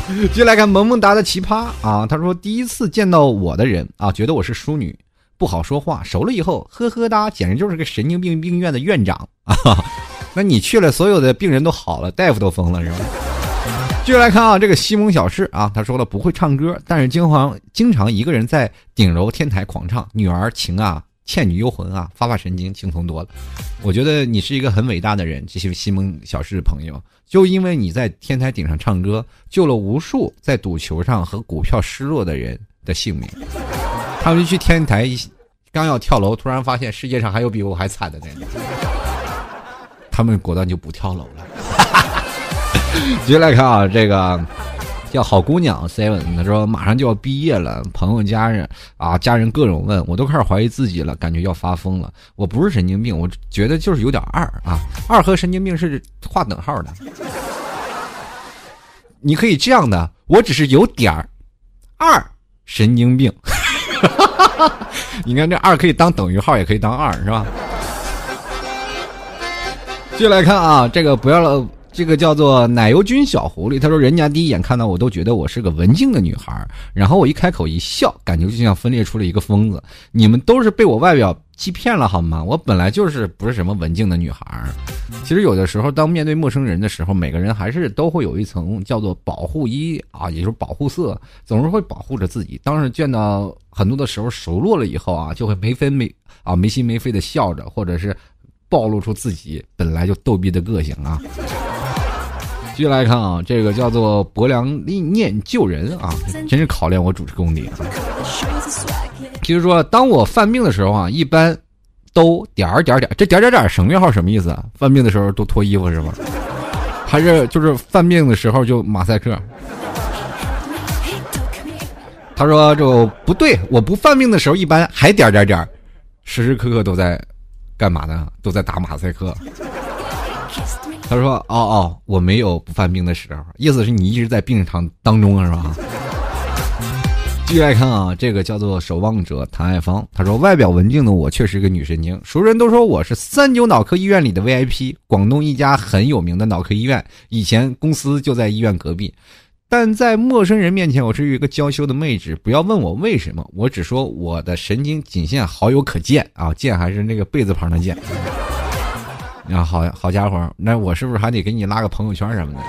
接下来看萌萌哒的奇葩啊，他说第一次见到我的人啊，觉得我是淑女，不好说话。熟了以后，呵呵哒，简直就是个神经病病院的院长 啊。那你去了，所有的病人都好了，大夫都疯了是吧？接下来看啊，这个西蒙小事啊，他说了不会唱歌，但是经常经常一个人在顶楼天台狂唱《女儿情》啊。《倩女幽魂》啊，发发神经，轻松多了。我觉得你是一个很伟大的人，这些西蒙小事的朋友，就因为你在天台顶上唱歌，救了无数在赌球上和股票失落的人的性命。他们去天台一，刚要跳楼，突然发现世界上还有比我还惨的人，他们果断就不跳楼了。接下来看啊，这个。叫好姑娘 seven，他说马上就要毕业了，朋友家人啊，家人各种问，我都开始怀疑自己了，感觉要发疯了。我不是神经病，我觉得就是有点二啊，二和神经病是划等号的。你可以这样的，我只是有点二神经病。你看这二可以当等于号，也可以当二，是吧？接下来看啊，这个不要了。这个叫做奶油君小狐狸，他说：“人家第一眼看到我都觉得我是个文静的女孩，然后我一开口一笑，感觉就像分裂出了一个疯子。你们都是被我外表欺骗了好吗？我本来就是不是什么文静的女孩。其实有的时候，当面对陌生人的时候，每个人还是都会有一层叫做保护衣啊，也就是保护色，总是会保护着自己。当是见到很多的时候熟络了以后啊，就会没分没啊没心没肺的笑着，或者是暴露出自己本来就逗逼的个性啊。”继续来看啊，这个叫做薄凉立念救人啊，真是考验我主持功底啊。就是说，当我犯病的时候啊，一般都点儿点儿点儿，这点儿点儿点儿省略号什么意思啊？犯病的时候都脱衣服是吗？还是就是犯病的时候就马赛克？他说就不对，我不犯病的时候一般还点儿点儿点儿，时时刻刻都在干嘛呢？都在打马赛克。他说：“哦哦，我没有不犯病的时候，意思是你一直在病床当中是吧？” 继续来看啊，这个叫做守望者谭爱芳，他说：“外表文静的我确实个女神经，熟人都说我是三九脑科医院里的 VIP，广东一家很有名的脑科医院，以前公司就在医院隔壁。但在陌生人面前，我是一个娇羞的妹纸，不要问我为什么，我只说我的神经仅限好友可见啊，见还是那个贝字旁的见。”啊，好好家伙，那我是不是还得给你拉个朋友圈什么的？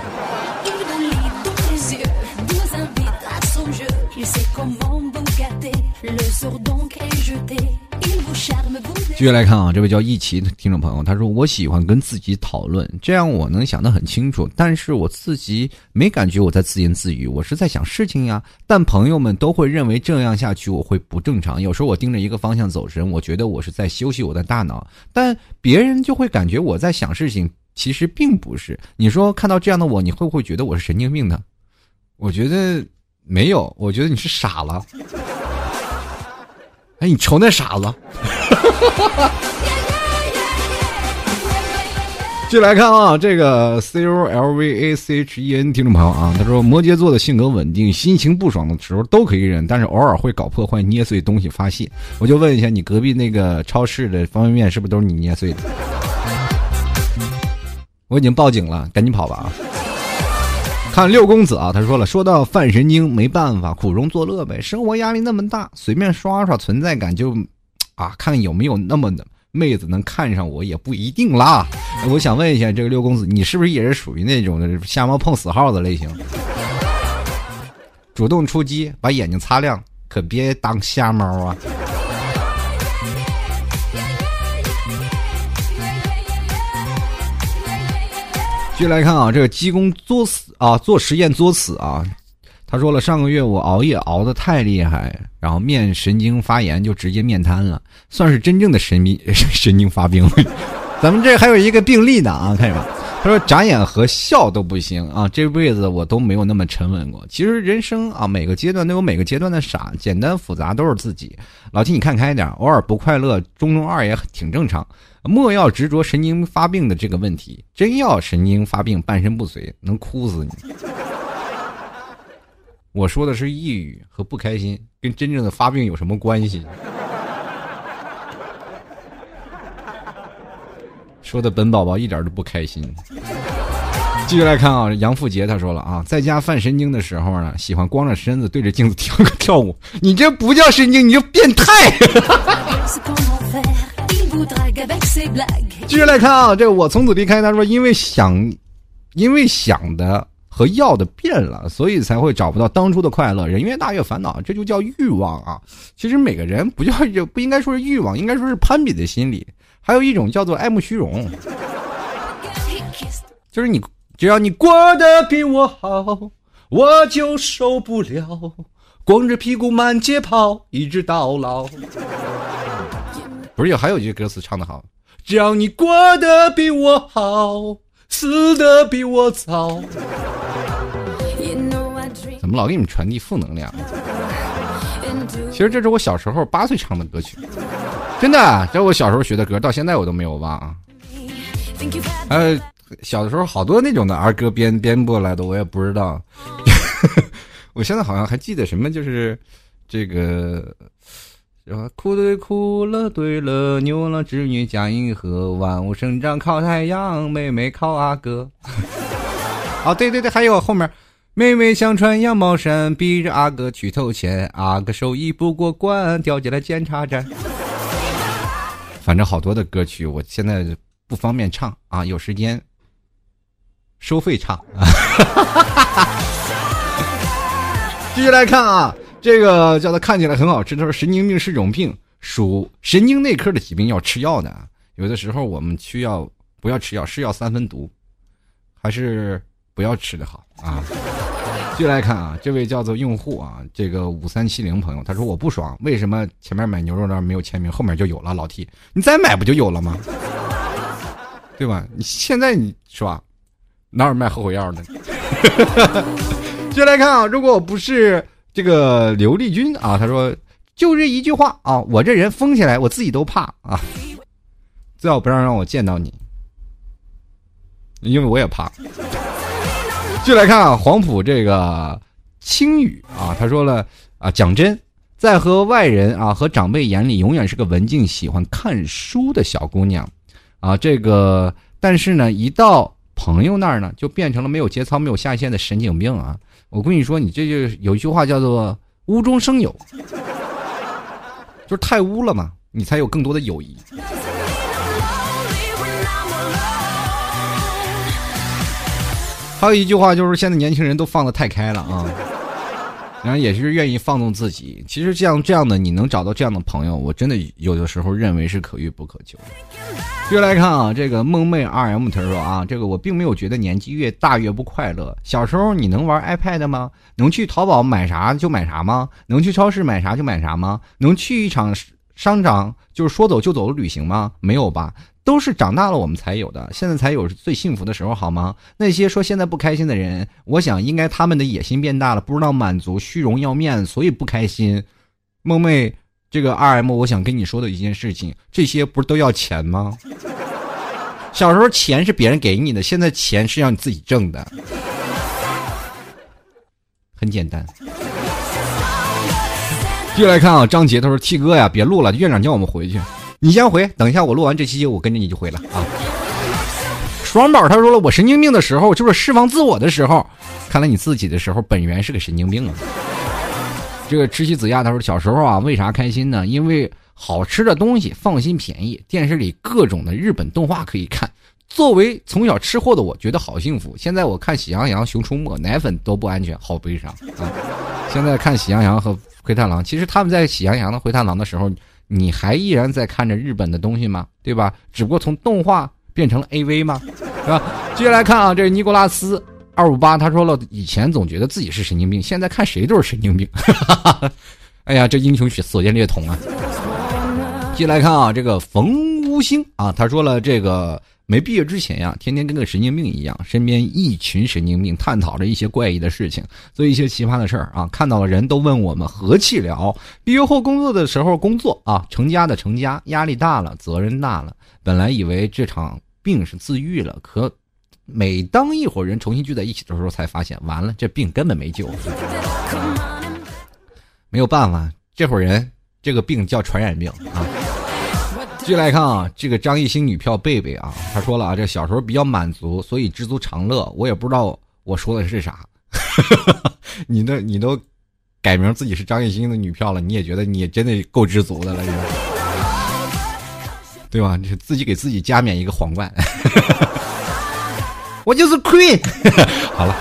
继续来看啊，这位叫一奇的听众朋友，他说：“我喜欢跟自己讨论，这样我能想得很清楚。但是我自己没感觉我在自言自语，我是在想事情呀。但朋友们都会认为这样下去我会不正常。有时候我盯着一个方向走神，我觉得我是在休息我的大脑，但别人就会感觉我在想事情，其实并不是。你说看到这样的我，你会不会觉得我是神经病呢？我觉得没有，我觉得你是傻了。”哎，你瞅那傻子！继续来看啊，这个 C O L V A C H E N 听众朋友啊，他说摩羯座的性格稳定，心情不爽的时候都可以忍，但是偶尔会搞破坏、捏碎东西发泄。我就问一下，你隔壁那个超市的方便面是不是都是你捏碎的？我已经报警了，赶紧跑吧啊！看六公子啊，他说了，说到犯神经，没办法，苦中作乐呗。生活压力那么大，随便刷刷存在感就，啊，看有没有那么的。妹子能看上我也不一定啦。我想问一下，这个六公子，你是不是也是属于那种的瞎猫碰死耗子类型？主动出击，把眼睛擦亮，可别当瞎猫啊！继续来看啊，这个鸡公作死啊，做实验作死啊。他说了，上个月我熬夜熬得太厉害，然后面神经发炎，就直接面瘫了，算是真正的神秘 神经发病了。咱们这还有一个病例呢啊，看着吧。他说眨眼和笑都不行啊，这辈子我都没有那么沉稳过。其实人生啊，每个阶段都有每个阶段的傻，简单复杂都是自己。老提你看开点，偶尔不快乐，中中二也挺正常。莫要执着神经发病的这个问题，真要神经发病，半身不遂，能哭死你。我说的是抑郁和不开心，跟真正的发病有什么关系？说的本宝宝一点都不开心。继续来看啊，杨富杰他说了啊，在家犯神经的时候呢，喜欢光着身子对着镜子跳个跳舞。你这不叫神经，你就变态。继续来看啊，这我从此离开。他说，因为想，因为想的。和要的变了，所以才会找不到当初的快乐。人越大越烦恼，这就叫欲望啊！其实每个人不叫不应该说是欲望，应该说是攀比的心理。还有一种叫做爱慕虚荣，就是你只要你过得比我好，我就受不了，光着屁股满街跑，一直到老。不是有还有一句歌词唱的好，只要你过得比我好，死的比我早。怎么老给你们传递负能量？其实这是我小时候八岁唱的歌曲，真的，这我小时候学的歌，到现在我都没有忘。呃，小的时候好多那种的儿歌编编过来的，我也不知道。我现在好像还记得什么，就是这个，哭对哭了对了，牛郎织女嫁银河，万物生长靠太阳，妹妹靠阿哥。啊，对对对，还有后面。妹妹想穿羊毛衫，逼着阿哥去偷钱，阿哥手艺不过关，掉进了检查站。反正好多的歌曲，我现在不方便唱啊，有时间收费唱。继续来看啊，这个叫他看起来很好吃。他说神经病是种病，属神经内科的疾病，要吃药的。有的时候我们需要不要吃药，是药三分毒，还是不要吃的好啊。继续来看啊，这位叫做用户啊，这个五三七零朋友，他说我不爽，为什么前面买牛肉那没有签名，后面就有了？老 T，你再买不就有了吗？对吧？你现在你是吧？哪有卖后悔药的？继续来看啊，如果我不是这个刘丽君啊，他说就这一句话啊，我这人疯起来我自己都怕啊，最好不让让我见到你，因为我也怕。就来看啊，黄埔这个青雨啊，他说了啊，讲真，在和外人啊和长辈眼里，永远是个文静、喜欢看书的小姑娘，啊，这个但是呢，一到朋友那儿呢，就变成了没有节操、没有下限的神经病啊！我跟你说，你这就有一句话叫做“无中生有”，就是太污了嘛，你才有更多的友谊。还有一句话就是，现在年轻人都放得太开了啊，然后也是愿意放纵自己。其实这样这样的，你能找到这样的朋友，我真的有的时候认为是可遇不可求。接着来看啊，这个梦妹 R M 他说啊，这个我并没有觉得年纪越大越不快乐。小时候你能玩 iPad 吗？能去淘宝买啥就买啥吗？能去超市买啥就买啥吗？能去一场商场就是说走就走的旅行吗？没有吧。都是长大了我们才有的，现在才有最幸福的时候，好吗？那些说现在不开心的人，我想应该他们的野心变大了，不知道满足，虚荣要面子，所以不开心。梦妹，这个 R M，我想跟你说的一件事情，这些不是都要钱吗？小时候钱是别人给你的，现在钱是让你自己挣的，很简单。继续来看啊，张杰他说：“T 哥呀，别录了，院长叫我们回去，你先回，等一下我录完这期我跟着你就回了啊。”双宝他说了：“我神经病的时候就是释放自我的时候，看来你自己的时候本源是个神经病啊。”这个知西子亚他说：“小时候啊，为啥开心呢？因为好吃的东西，放心便宜，电视里各种的日本动画可以看。作为从小吃货的我，觉得好幸福。现在我看《喜羊羊》《熊出没》，奶粉都不安全，好悲伤啊！现在看《喜羊羊》和。”灰太狼，其实他们在喜羊羊的灰太狼的时候，你还依然在看着日本的东西吗？对吧？只不过从动画变成了 A V 吗？是吧？接下来看啊，这尼古拉斯二五八，他说了，以前总觉得自己是神经病，现在看谁都是神经病。哎呀，这英雄所见略同啊！接下来看啊，这个冯无星啊，他说了这个。没毕业之前呀，天天跟个神经病一样，身边一群神经病，探讨着一些怪异的事情，做一些奇葩的事儿啊。看到了人都问我们何气聊。毕业后工作的时候工作啊，成家的成家，压力大了，责任大了。本来以为这场病是自愈了，可每当一伙人重新聚在一起的时候，才发现完了，这病根本没救。没有办法，这伙人这个病叫传染病啊。继续来看啊，这个张艺兴女票贝贝啊，他说了啊，这小时候比较满足，所以知足常乐。我也不知道我说的是啥，你都你都改名自己是张艺兴的女票了，你也觉得你真的够知足的了，对吧？你自己给自己加冕一个皇冠，我就是 queen。好了，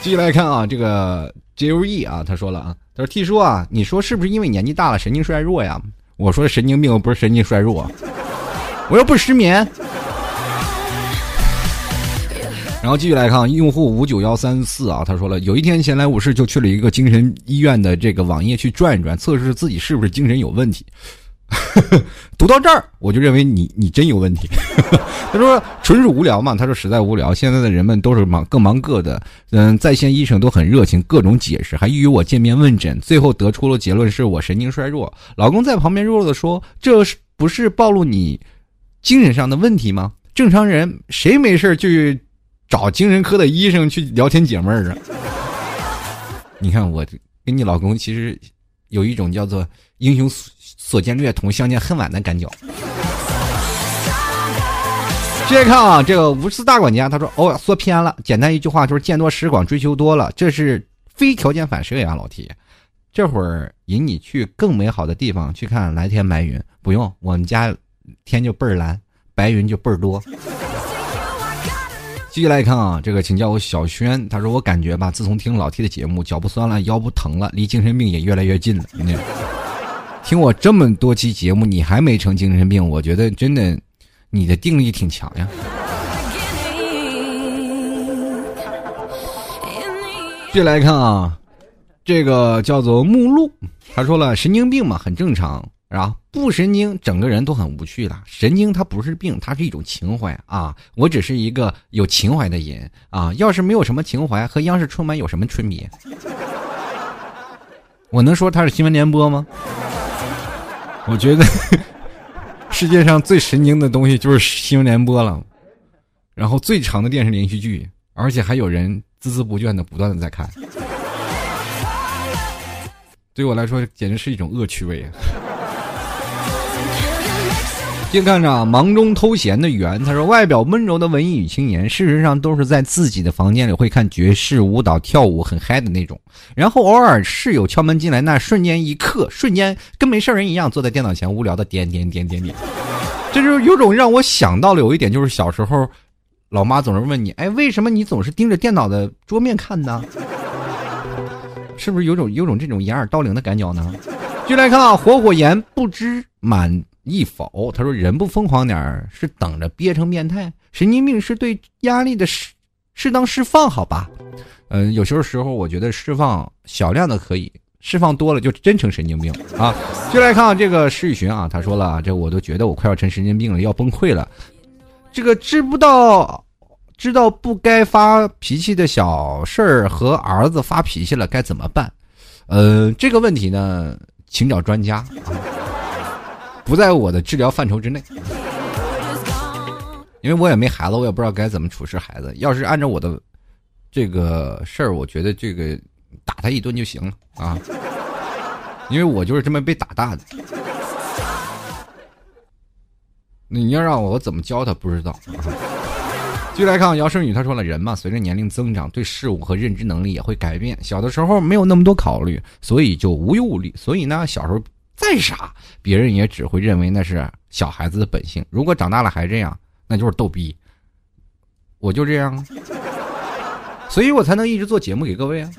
继续来看啊，这个 J U E 啊，他说了啊，他说 T 叔啊，你说是不是因为年纪大了，神经衰弱呀？我说神经病不是神经衰弱，我又不失眠。然后继续来看用户五九幺三四啊，他说了，有一天闲来无事就去了一个精神医院的这个网页去转一转，测试自己是不是精神有问题。读到这儿，我就认为你你真有问题。他说纯属无聊嘛，他说实在无聊。现在的人们都是忙各忙各的，嗯，在线医生都很热情，各种解释，还预约我见面问诊。最后得出了结论是我神经衰弱。老公在旁边弱弱的说：“这是不是暴露你精神上的问题吗？正常人谁没事就找精神科的医生去聊天解闷儿啊？” 你看我跟你老公其实有一种叫做英雄。所见略同，相见恨晚的感觉。接着看啊，这个无私大管家他说：“哦，说偏了。简单一句话就是见多识广，追求多了，这是非条件反射呀，老铁。这会儿引你去更美好的地方去看蓝天白云，不用，我们家天就倍儿蓝，白云就倍儿多。”继续来看啊，这个请叫我小轩。他说：“我感觉吧，自从听老 T 的节目，脚不酸了，腰不疼了，离精神病也越来越近了。”听我这么多期节目，你还没成精神病？我觉得真的，你的定力挺强呀。接来看啊，这个叫做目录，他说了，神经病嘛，很正常啊。不神经，整个人都很无趣了。神经它不是病，它是一种情怀啊。我只是一个有情怀的人啊。要是没有什么情怀，和央视春晚有什么区别？我能说他是新闻联播吗？我觉得 世界上最神经的东西就是新闻联播了，然后最长的电视连续剧，而且还有人孜孜不倦的不断的在看，对我来说简直是一种恶趣味啊！先看着啊忙中偷闲的圆，他说：“外表温柔的文艺女青年，事实上都是在自己的房间里会看爵士舞蹈、跳舞很嗨的那种。然后偶尔室友敲门进来，那瞬间一刻，瞬间跟没事人一样坐在电脑前无聊的点点点点点。这就有种让我想到了有一点，就是小时候，老妈总是问你：哎，为什么你总是盯着电脑的桌面看呢？是不是有种有种这种掩耳盗铃的感觉呢？就来看啊，火火言不知满。”一否，他说人不疯狂点儿是等着憋成变态，神经病是对压力的适适当释放，好吧？嗯，有些时候我觉得释放小量的可以，释放多了就真成神经病啊！就来看这个施雨寻啊，他说了，这我都觉得我快要成神经病了，要崩溃了。这个知不道知道不该发脾气的小事儿和儿子发脾气了该怎么办？呃，这个问题呢，请找专家啊。不在我的治疗范畴之内。因为我也没孩子，我也不知道该怎么处事孩子。要是按照我的这个事儿，我觉得这个打他一顿就行了啊，因为我就是这么被打大的。你要让我怎么教他，不知道。继续来看姚胜宇，他说了：“人嘛，随着年龄增长，对事物和认知能力也会改变。小的时候没有那么多考虑，所以就无忧无虑。所以呢，小时候再傻，别人也只会认为那是小孩子的本性。如果长大了还这样，那就是逗逼。我就这样，所以我才能一直做节目给各位啊。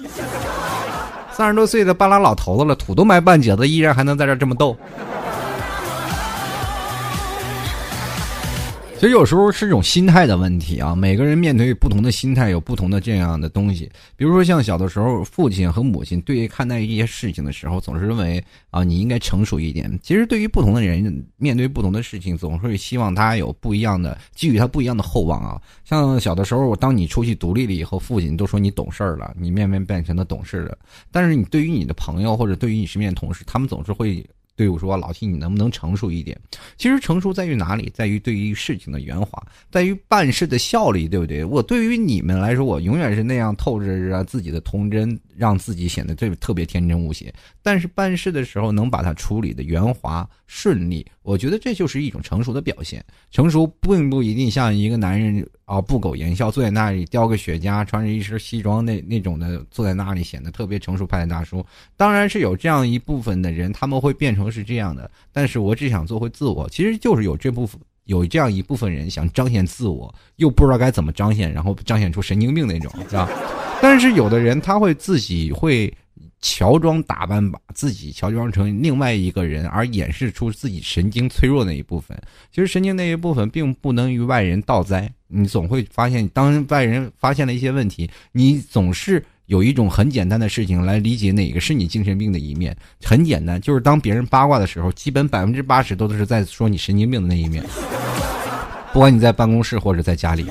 三十多岁的半拉老头子了，土都埋半截子，依然还能在这这么逗。”其实有时候是一种心态的问题啊，每个人面对不同的心态，有不同的这样的东西。比如说像小的时候，父亲和母亲对于看待一些事情的时候，总是认为啊，你应该成熟一点。其实对于不同的人，面对不同的事情，总是希望他有不一样的，给予他不一样的厚望啊。像小的时候，当你出去独立了以后，父亲都说你懂事了，你面面变成了懂事了。但是你对于你的朋友或者对于你身边的同事，他们总是会。对我说：“老七，你能不能成熟一点？其实成熟在于哪里？在于对于事情的圆滑，在于办事的效率，对不对？我对于你们来说，我永远是那样透着着自己的童真，让自己显得特特别天真无邪。但是办事的时候，能把它处理的圆滑顺利，我觉得这就是一种成熟的表现。成熟并不一定像一个男人啊，不苟言笑，坐在那里叼个雪茄，穿着一身西装那那种的，坐在那里显得特别成熟派的大叔。当然是有这样一部分的人，他们会变成。”是这样的，但是我只想做回自我，其实就是有这部分有这样一部分人想彰显自我，又不知道该怎么彰显，然后彰显出神经病那种，是吧？但是有的人他会自己会乔装打扮，把自己乔装成另外一个人，而掩饰出自己神经脆弱那一部分。其实神经那一部分并不能与外人道哉，你总会发现，当外人发现了一些问题，你总是。有一种很简单的事情来理解哪个是你精神病的一面，很简单，就是当别人八卦的时候，基本百分之八十都是在说你神经病的那一面。不管你在办公室或者在家里，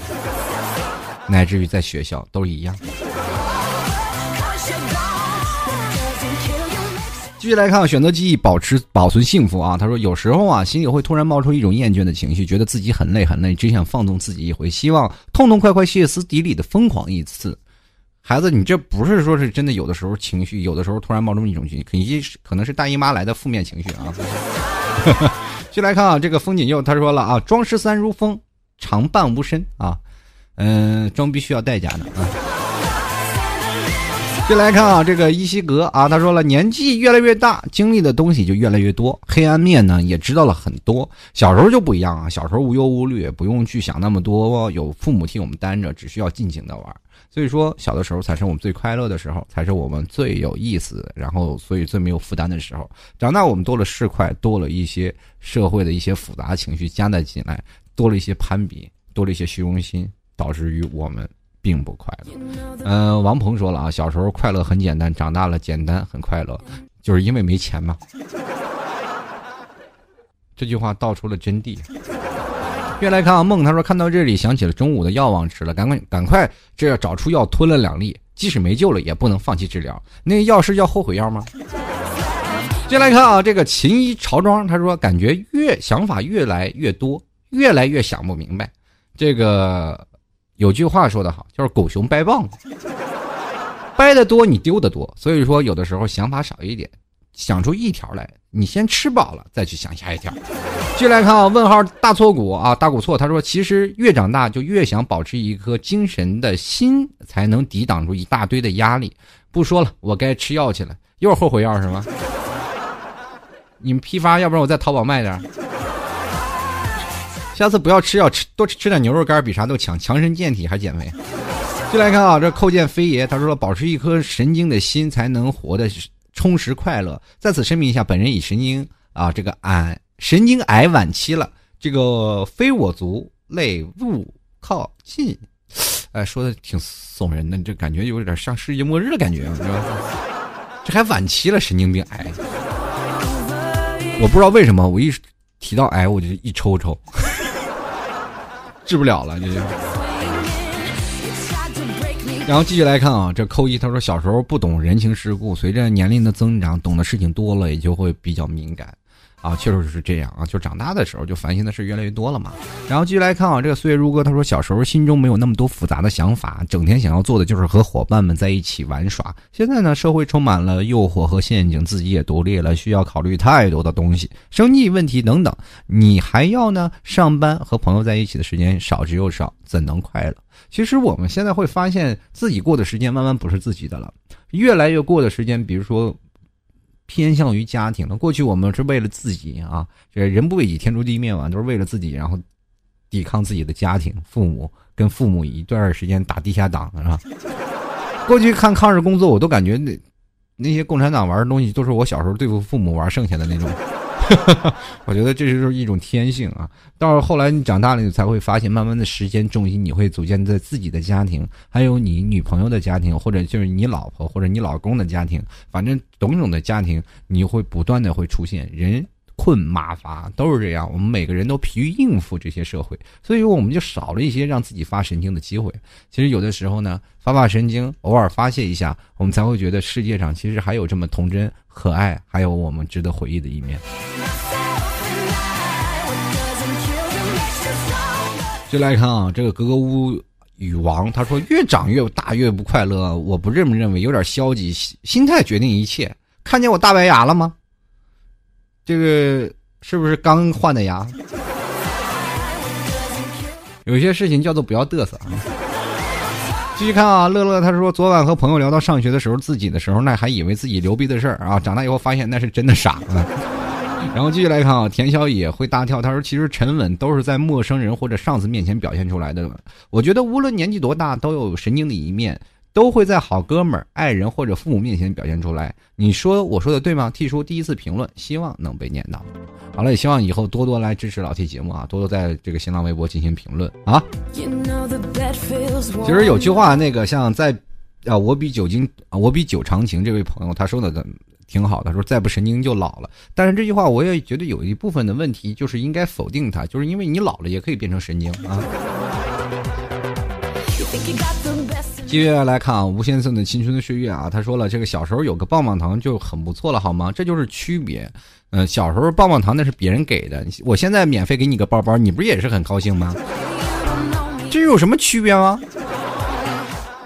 乃至于在学校都一样。继续来看，选择记忆，保持保存幸福啊。他说，有时候啊，心里会突然冒出一种厌倦的情绪，觉得自己很累很累，只想放纵自己一回，希望痛痛快快、歇斯底里的疯狂一次。孩子，你这不是说是真的？有的时候情绪，有的时候突然冒出一种情绪，可能可能是大姨妈来的负面情绪啊。继续来看啊，这个风景又他说了啊，装十三如风，常伴无身啊，嗯，装逼需要代价的啊。就来看啊，这个伊西格啊，他说了，年纪越来越大，经历的东西就越来越多，黑暗面呢也知道了很多。小时候就不一样啊，小时候无忧无虑，不用去想那么多，有父母替我们担着，只需要尽情的玩。所以说，小的时候才是我们最快乐的时候，才是我们最有意思，然后所以最没有负担的时候。长大我们多了市侩，多了一些社会的一些复杂情绪加在进来，多了一些攀比，多了一些虚荣心，导致于我们并不快乐。嗯，王鹏说了啊，小时候快乐很简单，长大了简单很快乐，就是因为没钱嘛。这句话道出了真谛。越来看啊，梦他说看到这里想起了中午的药忘吃了，赶快赶快，这要找出药吞了两粒，即使没救了也不能放弃治疗。那药是叫后悔药吗？接来看啊，这个秦衣朝庄他说感觉越想法越来越多，越来越想不明白。这个有句话说得好，就是狗熊掰棒子，掰的多你丢的多，所以说有的时候想法少一点。想出一条来，你先吃饱了再去想下一条。继续来看啊，问号大错股啊，大股错。他说，其实越长大就越想保持一颗精神的心，才能抵挡住一大堆的压力。不说了，我该吃药去了。又是后悔药是吗？你们批发，要不然我在淘宝卖点。下次不要吃药，吃多吃点牛肉干，比啥都强，强身健体还减肥。就来看啊，这叩见飞爷，他说了，保持一颗神经的心，才能活得。充实快乐，在此声明一下，本人已神经啊，这个癌神经癌晚期了，这个非我族类勿靠近，哎，说的挺耸人的，这感觉有点像世界末日的感觉，是吧？这还晚期了，神经病癌，我不知道为什么，我一提到癌我就一抽抽，治不了了，这就。然后继续来看啊，这扣一他说小时候不懂人情世故，随着年龄的增长，懂的事情多了，也就会比较敏感。啊，确实是这样啊，就长大的时候就烦心的事越来越多了嘛。然后继续来看啊，这个岁月如歌，他说小时候心中没有那么多复杂的想法，整天想要做的就是和伙伴们在一起玩耍。现在呢，社会充满了诱惑和陷阱，自己也独立了，需要考虑太多的东西，生计问题等等，你还要呢上班和朋友在一起的时间少之又少，怎能快乐？其实我们现在会发现自己过的时间慢慢不是自己的了，越来越过的时间，比如说。偏向于家庭了。过去我们是为了自己啊，这人不为己，天诛地灭嘛，都是为了自己，然后抵抗自己的家庭、父母，跟父母一段时间打地下党，是吧？过去看抗日工作，我都感觉那那些共产党玩的东西，都是我小时候对付父母玩剩下的那种。我觉得这就是一种天性啊！到后来你长大了，你才会发现，慢慢的时间重心你会组建在自己的家庭，还有你女朋友的家庭，或者就是你老婆或者你老公的家庭，反正种种的家庭，你会不断的会出现人。困马乏都是这样，我们每个人都疲于应付这些社会，所以我们就少了一些让自己发神经的机会。其实有的时候呢，发发神经，偶尔发泄一下，我们才会觉得世界上其实还有这么童真、可爱，还有我们值得回忆的一面。就来看啊，这个格格巫女王，他说越长越大越不快乐，我不这么认为，有点消极，心态决定一切。看见我大白牙了吗？这个是不是刚换的牙？有些事情叫做不要嘚瑟啊！继续看啊，乐乐他说昨晚和朋友聊到上学的时候自己的时候，那还以为自己牛逼的事儿啊，长大以后发现那是真的傻啊。然后继续来看啊，田小野会大跳，他说其实沉稳都是在陌生人或者上司面前表现出来的。我觉得无论年纪多大，都有神经的一面。都会在好哥们儿、爱人或者父母面前表现出来。你说我说的对吗 T 叔第一次评论，希望能被念到。好了，也希望以后多多来支持老 T 节目啊，多多在这个新浪微博进行评论啊。其实有句话，那个像在啊，我比酒精啊，我比酒长情。这位朋友他说的挺好的，说再不神经就老了。但是这句话我也觉得有一部分的问题，就是应该否定他，就是因为你老了也可以变成神经啊。接下来看啊，吴先生的青春的岁月啊，他说了，这个小时候有个棒棒糖就很不错了，好吗？这就是区别。嗯，小时候棒棒糖那是别人给的，我现在免费给你个包包，你不也是很高兴吗？这有什么区别吗？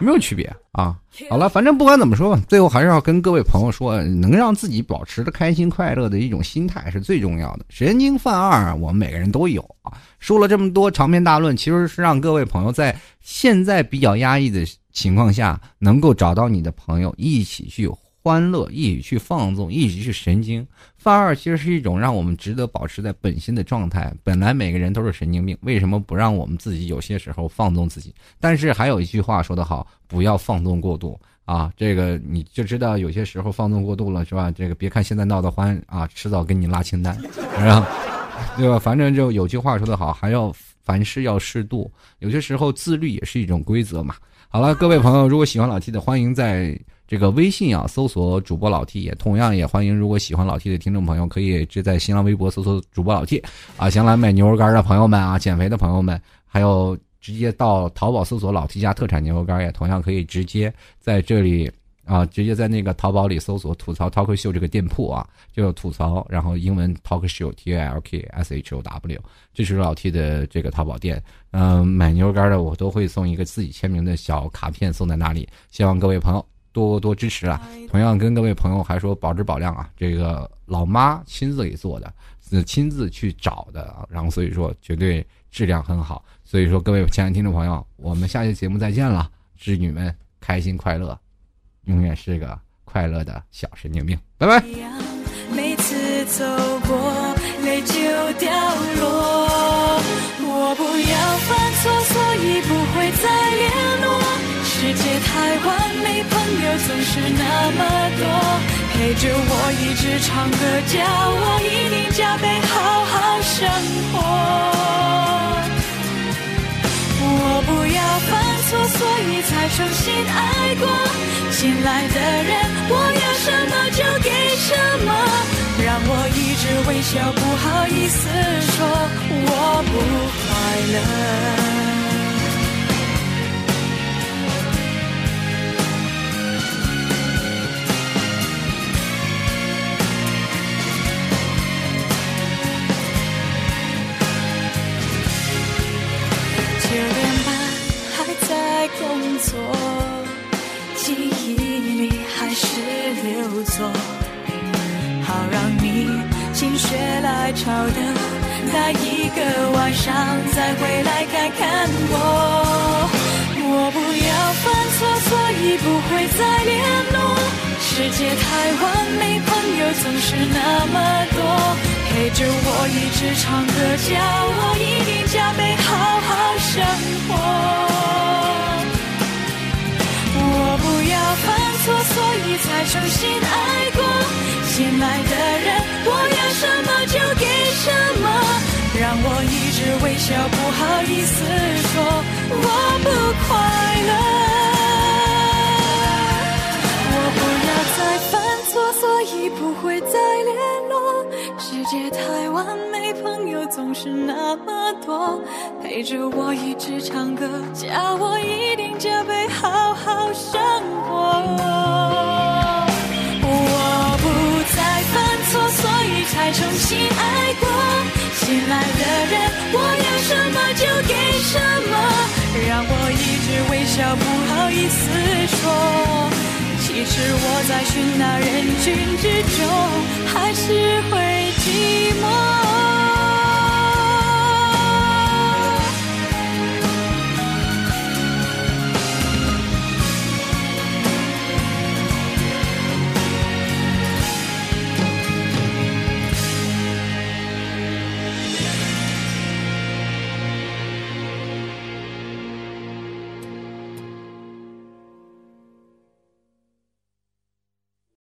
没有区别啊。好了，反正不管怎么说吧，最后还是要跟各位朋友说，能让自己保持的开心快乐的一种心态是最重要的。神经犯二，我们每个人都有啊。说了这么多长篇大论，其实是让各位朋友在现在比较压抑的情况下，能够找到你的朋友，一起去欢乐，一起去放纵，一起去神经。犯二其实是一种让我们值得保持在本心的状态。本来每个人都是神经病，为什么不让我们自己有些时候放纵自己？但是还有一句话说得好，不要放纵过度啊！这个你就知道，有些时候放纵过度了，是吧？这个别看现在闹得欢啊，迟早给你拉清单，是吧？对吧？反正就有句话说得好，还要凡事要适度，有些时候自律也是一种规则嘛。好了，各位朋友，如果喜欢老 T 的，欢迎在。这个微信啊，搜索主播老 T，也同样也欢迎。如果喜欢老 T 的听众朋友，可以就在新浪微博搜索主播老 T。啊，想来买牛肉干的朋友们啊，减肥的朋友们，还有直接到淘宝搜索老 T 家特产牛肉干，也同样可以直接在这里啊，直接在那个淘宝里搜索吐槽 Talk Show 这个店铺啊，就吐槽，然后英文 Talk Show T A L K S H O W，这是老 T 的这个淘宝店。嗯，买牛肉干的我都会送一个自己签名的小卡片送在那里，希望各位朋友。多多支持啊！同样跟各位朋友还说保质保量啊，这个老妈亲自给做的，是亲自去找的啊，然后所以说绝对质量很好。所以说各位亲爱的听众朋友，我们下期节目再见了，织女们开心快乐，永远是个快乐的小神经病，拜拜。每次走过，泪就掉落。我不要犯错，所以不会再联络。世界太完美，朋友总是那么多，陪着我一直唱歌，叫我一定加倍好好生活。我不要犯错，所以才重新爱过。新来的人，我要什么就给什么，让我一直微笑，不好意思说我不快乐。索，记忆里还是留作，好让你心血来潮的那一个晚上再回来看看我。我不要犯错，所以不会再联络。世界太完美，朋友总是那么多，陪着我一直唱歌，叫我一定加倍好好生活。我犯错，所以才重新爱过。心爱的人，我要什么就给什么，让我一直微笑，不好意思说我不快乐。我不要再犯错，所以不会再联络。世界太完美，朋友总是那么多，陪着我一直唱歌，叫我一定加倍好好生活。我不再犯错，所以才重新爱过。新来的人，我要什么就给什么，让我一直微笑，不好意思说。其实我在寻那人群之中，还是会寂寞。